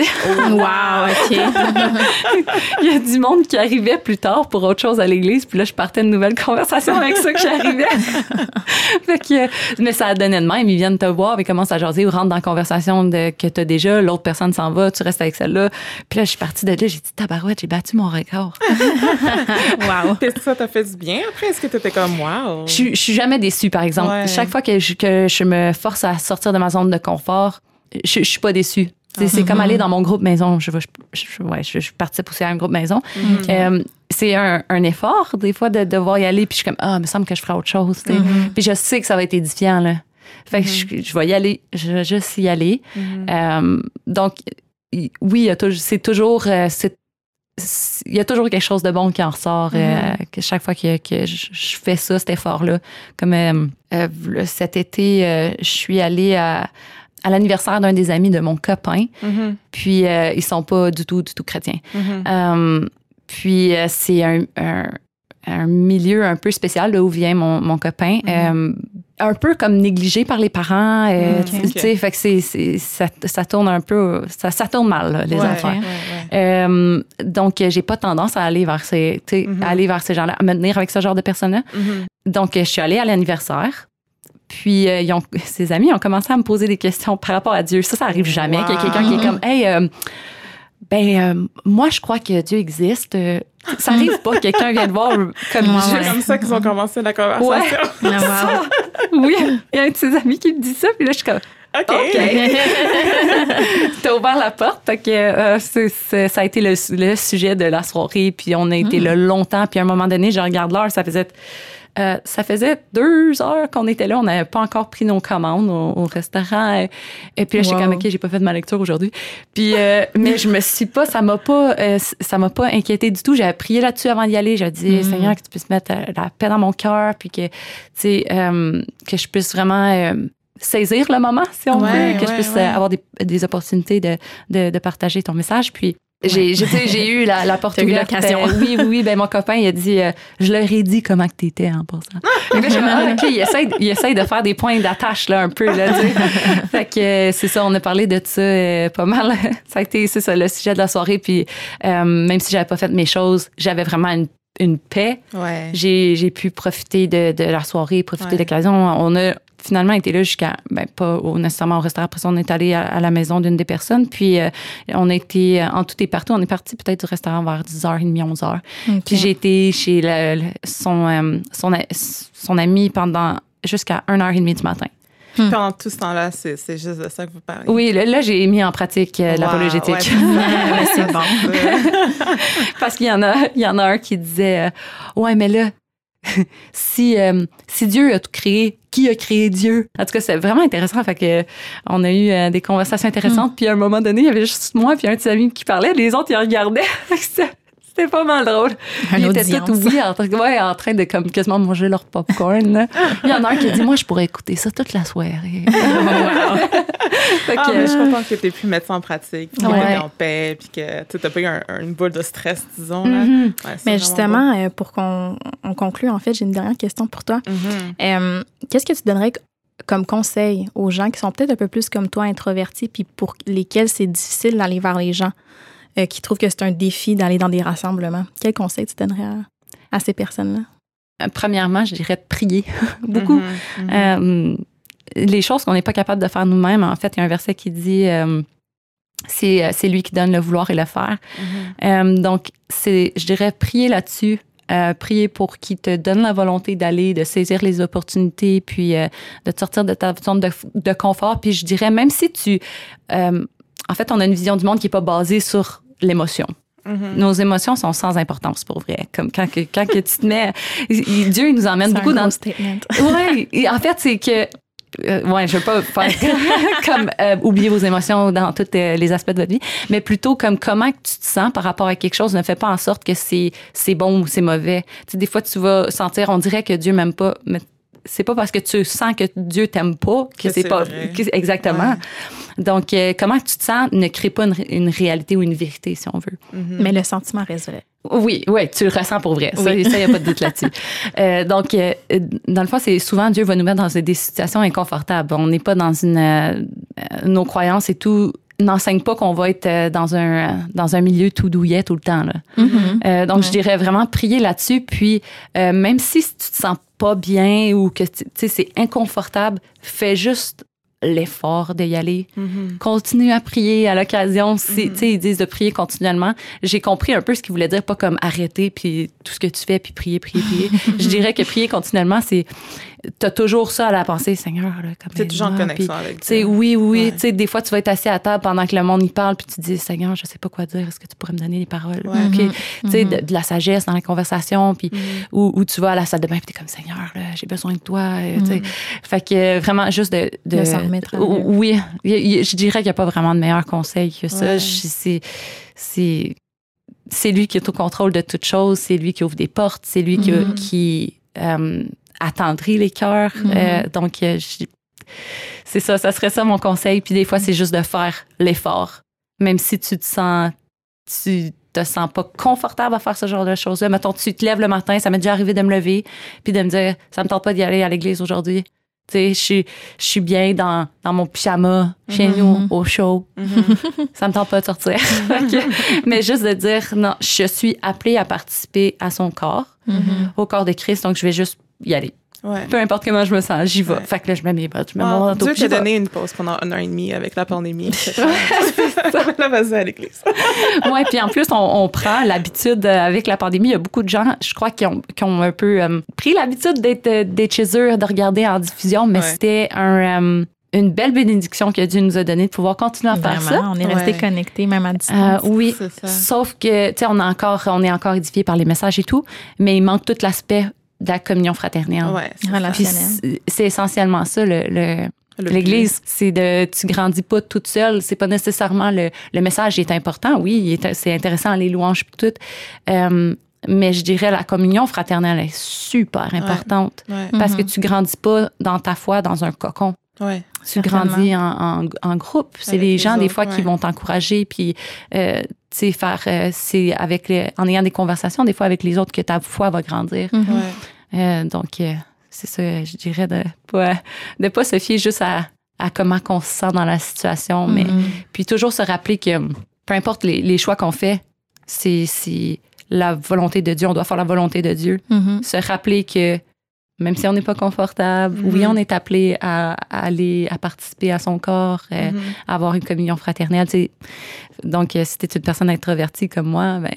Speaker 2: wow, OK.
Speaker 3: Il y a du monde qui arrivait plus tard pour autre chose à l'église, puis là, je partais une nouvelle conversation avec ceux qui arrivaient. fait que, mais ça a donné de même. Ils viennent te voir, ils commencent à jaser ou rentrent dans la conversation de, que tu as déjà, l'autre personne s'en va, tu restes avec celle-là. Puis là, je suis partie de là, j'ai dit, tabarouette, j'ai battu mon record.
Speaker 1: wow. Est-ce que ça t'a fait du bien après? Est-ce que tu étais comme, wow?
Speaker 3: Je, je suis jamais déçue, par exemple.
Speaker 1: Ouais.
Speaker 3: Chaque fois que je, que je me force à sortir de ma zone de confort, je, je suis pas déçue. C'est comme aller dans mon groupe maison. Je, je, je, ouais, je, je participe aussi à un groupe maison. Euh, c'est un, un effort, des fois, de devoir y aller. Puis je suis comme, ah, il me semble que je ferai autre chose. sais. Puis je sais que ça va être édifiant. Là. Fait que je, je vais y aller. Je vais juste y aller. Euh, donc, oui, il y a tou- c'est toujours. euh, il y a toujours quelque chose de bon qui en ressort euh, que chaque fois que, que je, je fais ça, cet effort-là. Comme euh, euh, cet été, euh, je suis allée à, à l'anniversaire d'un des amis de mon copain.
Speaker 1: Mhm,
Speaker 3: Puis euh, ils sont pas du tout, du tout chrétiens.
Speaker 1: mhm.
Speaker 3: Euh, puis euh, c'est un, un, un milieu un peu spécial de où vient mon, mon copain. Euh, un peu comme négligé par les parents. euh,
Speaker 1: Mhm,
Speaker 3: tu- sais, fait que c'est, c'est- ça, ça tourne un peu, ça, ça tourne mal, là, les
Speaker 1: Ouais,
Speaker 3: affaires.
Speaker 1: ouais, ouais.
Speaker 3: Euh, donc, j'ai pas tendance à aller vers ces, aller vers ces gens-là, à me tenir avec ce genre de personnes-là. Donc, je suis allée à l'anniversaire. Puis, euh, ils ont, ses amis ont commencé à me poser des questions par rapport à Dieu. Ça, ça arrive jamais. Qu'il y a quelqu'un qui est comme, hey, euh, ben, euh, moi, je crois que Dieu existe. Ça arrive pas que quelqu'un vienne voir comme
Speaker 2: Ouais,
Speaker 3: juste-
Speaker 1: C'est comme ça qu'ils ont commencé la conversation.
Speaker 3: Ouais.
Speaker 2: Ah,
Speaker 3: Oui, il y a un de ses amis qui me dit ça. Puis là, je suis comme,
Speaker 1: OK.
Speaker 3: OK. T'as ouvert la porte. Fait que euh, ça a été le, le sujet de la soirée. Puis on a été là longtemps. Puis à un moment donné, je regarde l'heure, ça faisait. Euh, ça faisait deux heures qu'on était là. On n'avait pas encore pris nos commandes au, au restaurant. Et puis là, j'étais
Speaker 2: Wow.
Speaker 3: comme, OK, j'ai pas fait de ma lecture aujourd'hui. Puis, euh, mais je me suis pas, ça m'a pas, euh, ça m'a pas inquiété du tout. J'avais prié là-dessus avant d'y aller. J'ai dit, Seigneur, que tu puisses mettre euh, la paix dans mon cœur. Puis que, tu sais, euh, que je puisse vraiment saisir le moment, si on
Speaker 1: Ouais,
Speaker 3: veut, que je puisse
Speaker 1: ouais.
Speaker 3: avoir des, des opportunités de, de, de partager ton message. Puis, j'ai, j'ai, eu la, la porte ouverte. Euh, oui, oui, oui. Ben, mon copain, il a dit, euh, je leur ai dit comment que t'étais en passant. Et là, je comme, ah, OK, il essaye, il essaye de faire des points d'attache, là, un peu, là, tu sais. Fait que euh, c'est ça, on a parlé de ça euh, pas mal. ça a été, c'est ça, le sujet de la soirée. Puis, euh, même si j'avais pas fait mes choses, j'avais vraiment une, une paix.
Speaker 1: Ouais.
Speaker 3: J'ai, j'ai pu profiter de, de la soirée, profiter
Speaker 1: Ouais.
Speaker 3: de l'occasion. On a finalement été là jusqu'à, ben, pas au- nécessairement au restaurant. Après ça, on est allé à, à la maison d'une des personnes. Puis, euh, on a été euh, en tout et partout. On est parti peut-être du restaurant vers 10h30, 11h. Puis, j'ai été chez le- le- son, euh, son, son ami pendant jusqu'à 1h30 du matin.
Speaker 1: Pendant tout ce temps-là, c'est c'est juste de ça que vous parlez.
Speaker 3: Oui, là, là, j'ai mis en pratique euh,
Speaker 1: Wow,
Speaker 3: l'apologétique.
Speaker 1: ouais.
Speaker 2: C'est bon.
Speaker 3: Parce qu'il y en a, il y en a un qui disait euh, Ouais, mais là, si, euh, si Dieu a tout créé, qui a créé Dieu? En tout cas, c'est vraiment intéressant. Fait que, on a eu euh, des conversations intéressantes. Puis à un moment donné, il y avait juste moi puis un de ses amis qui parlait. Les autres, ils regardaient. Fait que C'était c'était pas mal drôle.
Speaker 2: Un
Speaker 3: Ils étaient tous, oui, en, ouais, en train de comme, quasiment manger leur popcorn. Il y en a un qui a dit Moi, je pourrais écouter ça toute la soirée. Fait
Speaker 1: Ah, mais je suis contente que tu aies pu mettre ça en pratique, puis que
Speaker 3: Ouais.
Speaker 1: en paix, puis que tu n'as pas eu un- un- une boule de stress, disons. Là.
Speaker 3: Mhm.
Speaker 1: Ouais, c'est
Speaker 2: Mais justement, euh, pour qu'on on conclue, en fait, j'ai une dernière question pour toi.
Speaker 1: Mhm.
Speaker 2: Euh, Qu'est-ce que tu donnerais comme conseil aux gens qui sont peut-être un peu plus comme toi, introvertis, puis pour lesquels c'est difficile d'aller vers les gens, euh, qui trouvent que c'est un défi d'aller dans des rassemblements? Quel conseil tu donnerais à, à ces personnes-là?
Speaker 3: Euh, Premièrement, je dirais de prier beaucoup.
Speaker 1: Mhm. Mhm.
Speaker 3: Euh, les choses qu'on n'est pas capable de faire nous-mêmes, en fait, il y a un verset qui dit euh, c'est c'est lui qui donne le vouloir et le faire.
Speaker 1: Mhm.
Speaker 3: Euh, donc, c'est, je dirais, prier là-dessus. euh, prier pour qu'il te donne la volonté d'aller, de saisir les opportunités, puis euh, de te sortir de ta zone de, de confort. Puis je dirais, même si tu... euh, en fait, on a une vision du monde qui n'est pas basée sur l'émotion.
Speaker 1: Mhm.
Speaker 3: Nos émotions sont sans importance pour vrai. Comme quand, que, quand que tu te mets... Dieu il nous emmène beaucoup
Speaker 2: un
Speaker 3: dans et en fait, c'est que. euh, ouais, je veux pas faire comme euh, oublier vos émotions dans tous euh, les aspects de votre vie, mais plutôt comme comment tu te sens par rapport à quelque chose ne fait pas en sorte que c'est c'est bon ou c'est mauvais. Tu sais, des fois, tu vas sentir, on dirait que Dieu m'aime pas, mais c'est pas parce que tu sens que Dieu t'aime pas que,
Speaker 1: Que
Speaker 3: c'est pas
Speaker 1: vrai.
Speaker 3: que- exactement. Donc, euh, comment tu te sens ne crée pas une, ré- une réalité ou une vérité, si on veut.
Speaker 1: Mhm.
Speaker 2: Mais le sentiment reste vrai.
Speaker 3: Oui, oui, tu le ressens pour vrai. Ça, il n'y a pas de doute là-dessus. Euh, donc, euh, dans le fond, c'est souvent Dieu va nous mettre dans des situations inconfortables. On n'est pas dans une. Euh, nos croyances et tout n'enseigne pas qu'on va être dans un dans un milieu tout douillet tout le temps. Là.
Speaker 2: Mm-hmm.
Speaker 3: donc, je dirais vraiment prier là-dessus. Puis, même si tu te sens pas bien ou que c'est inconfortable, fais juste l'effort d'y aller.
Speaker 1: Mm-hmm.
Speaker 3: Continue à prier à l'occasion. Si, sais, Ils disent de prier continuellement. J'ai compris un peu ce qu'ils voulaient dire, pas comme arrêter, puis tout ce que tu fais, puis prier, prier, prier. Je dirais que prier continuellement, c'est t'as toujours ça à la pensée, Seigneur. Là, comme
Speaker 1: T'es toujours en connexion avec Dieu.
Speaker 3: oui, oui.
Speaker 1: Ouais.
Speaker 3: Tu sais, des fois, tu vas être assis à table pendant que le monde y parle, puis tu te dis, Seigneur, je sais pas quoi dire. Est-ce que tu pourrais me donner les paroles?
Speaker 1: Ouais.
Speaker 3: OK.
Speaker 2: Mhm.
Speaker 3: Tu sais, de, de la sagesse dans la conversation, puis
Speaker 1: Mhm.
Speaker 3: où, où tu vas à la salle de bain, puis t'es comme, Seigneur, là, j'ai besoin de toi. tu sais.
Speaker 2: Mhm.
Speaker 3: Fait que euh, vraiment, juste de.
Speaker 2: De s'en remettre.
Speaker 3: Oui. Je dirais qu'il n'y a pas vraiment de meilleur conseil que ça.
Speaker 1: Ouais.
Speaker 3: Je- C'est. c'est c'est lui qui est au contrôle de toutes choses, c'est lui qui ouvre des portes, c'est lui qui,
Speaker 2: Mhm.
Speaker 3: qui euh, attendrit les cœurs.
Speaker 2: Mhm.
Speaker 3: Euh, donc, euh, c'est ça, ça serait ça mon conseil. Puis des fois, c'est juste de faire l'effort. Même si tu te sens, tu te sens pas confortable à faire ce genre de choses-là. Mettons, tu te lèves le matin, ça m'est déjà arrivé de me lever, puis de me dire, ça me tente pas d'y aller à l'église aujourd'hui. Tu sais, je suis, je suis bien dans, dans mon pyjama, chez
Speaker 2: Mhm.
Speaker 3: nous, au chaud.
Speaker 1: Mhm.
Speaker 3: Ça me tente pas de sortir. Que- Mais juste de dire, non, je suis appelée à participer à son corps,
Speaker 2: Mhm.
Speaker 3: au corps de Christ, donc je vais juste y aller.
Speaker 1: Ouais.
Speaker 3: Peu importe comment je me sens, j'y vais.
Speaker 1: Ouais.
Speaker 3: Fait que là, je mets mes bottes, je mets mon
Speaker 1: Wow.
Speaker 3: manteau,
Speaker 1: Dieu t'a donné une pause pendant un an et demi avec la pandémie. là, vas-y à l'église.
Speaker 3: Ouais, puis en plus, on, on prend l'habitude euh, avec la pandémie. Il y a beaucoup de gens, je crois, qui ont, qui ont un peu euh, pris l'habitude d'être euh, d'être chez eux, de regarder en diffusion, mais
Speaker 1: Ouais.
Speaker 3: c'était un, euh, une belle bénédiction que Dieu nous a donnée de pouvoir continuer à faire ça.
Speaker 2: On est resté
Speaker 1: Ouais.
Speaker 2: connectés même à
Speaker 3: Euh,
Speaker 2: distance.
Speaker 3: oui,
Speaker 1: C'est ça.
Speaker 3: sauf que, tu sais, on, a encore, on est encore édifié par les messages et tout, mais il manque tout l'aspect de la communion fraternelle.
Speaker 1: Ouais, c'est
Speaker 3: essentiellement ça, le- le, L'Église, c'est de, tu grandis pas toute seule. C'est pas nécessairement le, le message est important. Oui, c'est intéressant les louanges puis tout. Euh, mais je dirais la communion fraternelle est super importante.
Speaker 1: Ouais.
Speaker 3: parce que
Speaker 2: Mhm.
Speaker 3: tu grandis pas dans ta foi dans un cocon.
Speaker 1: Ouais.
Speaker 3: Tu grandis en, en, en groupe. C'est les
Speaker 1: les
Speaker 3: gens des fois qui vont t'encourager puis euh, tu sais faire euh, c'est avec les- en ayant des conversations des fois avec les autres que ta foi va grandir.
Speaker 2: Mhm.
Speaker 1: Ouais.
Speaker 3: Euh, donc, euh, c'est ça, je dirais, de pas, de pas se fier juste à, à comment on se sent dans la situation, mais
Speaker 2: Mhm.
Speaker 3: puis toujours se rappeler que peu importe les, les choix qu'on fait, c'est c'est la volonté de Dieu. On doit faire la volonté de Dieu.
Speaker 2: Mhm.
Speaker 3: Se rappeler que même si on n'est pas confortable, oui, on est appelé à, à aller, à participer à son corps, euh,
Speaker 1: Mhm.
Speaker 3: à avoir une communion fraternelle. tu sais. Donc, euh, si tu es une personne introvertie comme moi, ben,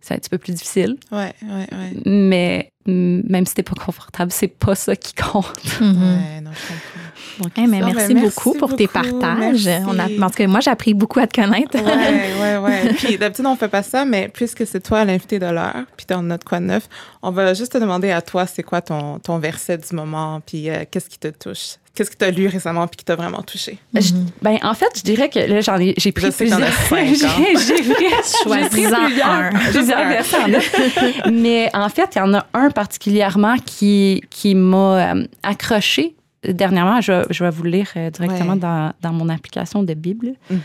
Speaker 3: c'est un petit peu plus difficile.
Speaker 1: Ouais, ouais, ouais.
Speaker 3: Mais même si t'es pas confortable, c'est pas ça qui compte.
Speaker 2: Mhm.
Speaker 1: Ouais, non, je comprends.
Speaker 3: Donc,
Speaker 2: Eh, mais
Speaker 1: Ça,
Speaker 2: merci,
Speaker 1: ben, merci
Speaker 2: beaucoup pour tes partages.
Speaker 1: merci.
Speaker 2: On a, en tout cas, moi, j'ai appris beaucoup à te connaître.
Speaker 1: Ouais, ouais, ouais. Puis d'habitude, on fait pas ça, mais puisque c'est toi l'invité de l'heure, puis en notre quoi de neuf, on va juste te demander à toi, c'est quoi ton, ton verset du moment, puis euh, qu'est-ce qui te touche? Qu'est-ce que tu as lu récemment, puis qui t'a vraiment touché?
Speaker 3: je- ben, en fait, je dirais que là, j'en ai, j'ai pris plusieurs.
Speaker 1: hein.
Speaker 3: j'ai, pris- j'ai pris
Speaker 2: Choisis-en
Speaker 3: plusieurs-
Speaker 2: un.
Speaker 3: plusieurs versets. Mais en fait, il y en a un particulièrement qui, qui m'a euh, accroché dernièrement. Je, vais- je vais vous le lire euh, directement
Speaker 1: Ouais.
Speaker 3: dans, dans mon application de Bible.
Speaker 1: Mhm.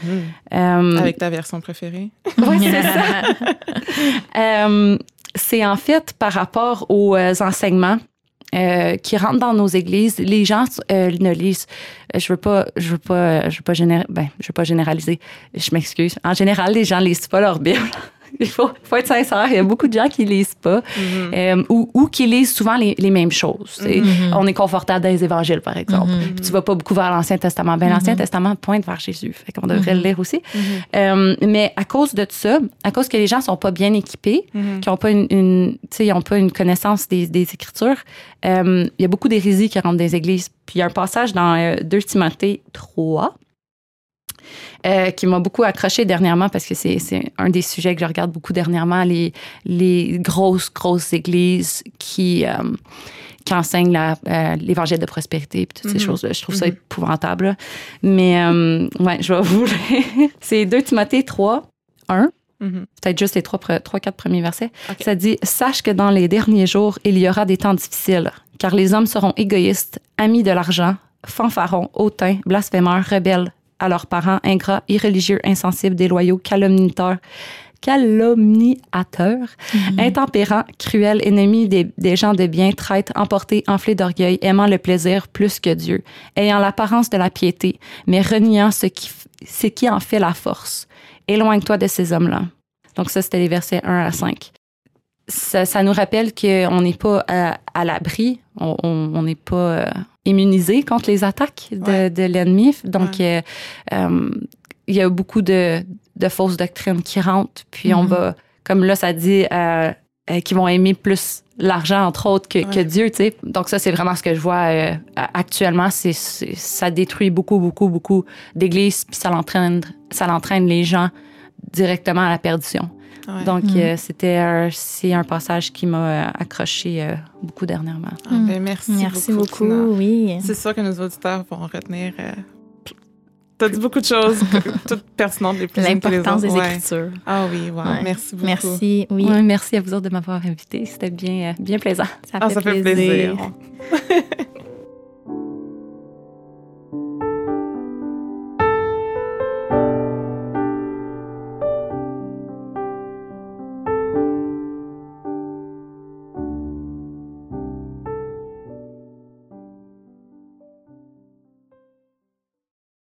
Speaker 3: Euh,
Speaker 1: Avec ta version préférée?
Speaker 3: Ouais, c'est ça. Euh, c'est en fait par rapport aux enseignements euh, qui rentrent dans nos églises. Les gens euh, ne lisent. Je veux pas, je veux pas, je veux pas génér- ben, je veux pas généraliser. Je m'excuse. En général, les gens lisent pas leur Bible. Il faut, faut être sincère. Il y a beaucoup de gens qui lisent pas
Speaker 1: Mhm.
Speaker 3: euh, ou, ou qui lisent souvent les, les mêmes choses.
Speaker 2: Mhm.
Speaker 3: On est confortable dans les évangiles, par exemple.
Speaker 2: Mhm.
Speaker 3: Puis tu vas pas beaucoup vers l'Ancien Testament. Ben, l'Ancien
Speaker 2: Mhm.
Speaker 3: Testament pointe vers Jésus. Fait qu'on devrait le lire aussi. Euh, mais à cause de ça, à cause que les gens sont pas bien équipés, qui ont pas une, une ils ont pas une connaissance des, des Écritures, euh, il y a beaucoup d'hérésies qui rentrent dans les églises. Puis il y a un passage dans euh, 2 Timothée 3 euh, qui m'a beaucoup accroché dernièrement parce que c'est un des sujets que je regarde beaucoup dernièrement, les, les grosses, grosses églises qui, euh, qui enseignent euh, l'évangile de prospérité et toutes ces
Speaker 1: Mhm.
Speaker 3: choses-là. Je trouve ça
Speaker 1: Mhm.
Speaker 3: épouvantable. là. Mais ouais, je vais vous. C'est 2 Timothée 3, 1
Speaker 1: Mhm.
Speaker 3: peut-être juste les trois, trois quatre premiers versets. Ça dit Sache que dans les derniers jours, il y aura des temps difficiles, car les hommes seront égoïstes, amis de l'argent, fanfarons, hautains, blasphémeurs, rebelles à leurs parents, ingrats, irréligieux, insensibles, déloyaux, calomniteurs, calomniateur, intempérant, cruel, ennemi des, des gens de bien, traître, emporté, enflé d'orgueil, aimant le plaisir plus que Dieu, ayant l'apparence de la piété, mais reniant ce qui, ce qui en fait la force. Éloigne-toi de ces hommes-là. Donc ça, c'était les versets 1 à 5. Ça, ça nous rappelle qu'on n'est pas à, à l'abri, on n'est pas euh, immunisé contre les attaques de,
Speaker 1: Ouais.
Speaker 3: de l'ennemi. Donc,
Speaker 1: Ouais.
Speaker 3: euh, euh, il y a beaucoup de, de fausses doctrines qui rentrent. Puis on
Speaker 2: Mhm.
Speaker 3: va, comme là, ça dit, euh, euh, qui vont aimer plus l'argent, entre autres, que, que
Speaker 1: Ouais.
Speaker 3: Dieu. Donc ça, c'est vraiment ce que je vois euh, actuellement. C'est- ça détruit beaucoup, beaucoup, beaucoup d'églises, puis ça l'entraîne, ça l'entraîne les gens directement à la perdition.
Speaker 1: Ouais.
Speaker 3: Donc,
Speaker 2: Mhm.
Speaker 3: euh, c'était un, c'est un passage qui m'a euh, accroché euh, beaucoup dernièrement.
Speaker 1: Ah, ben, merci,
Speaker 2: Merci beaucoup, oui.
Speaker 1: C'est sûr que nos auditeurs vont retenir. Euh, T'as dit beaucoup de choses, toutes pertinentes, les plus
Speaker 2: L'importance des.
Speaker 1: Ouais.
Speaker 2: Écritures.
Speaker 1: Ah oui, wow.
Speaker 2: Ouais.
Speaker 1: Merci beaucoup.
Speaker 2: Merci, oui.
Speaker 3: Ouais, merci à vous autres de m'avoir invité. C'était bien, bien plaisant.
Speaker 2: Ça,
Speaker 1: Ah,
Speaker 2: fait
Speaker 1: ça fait
Speaker 2: plaisir.
Speaker 1: plaisir.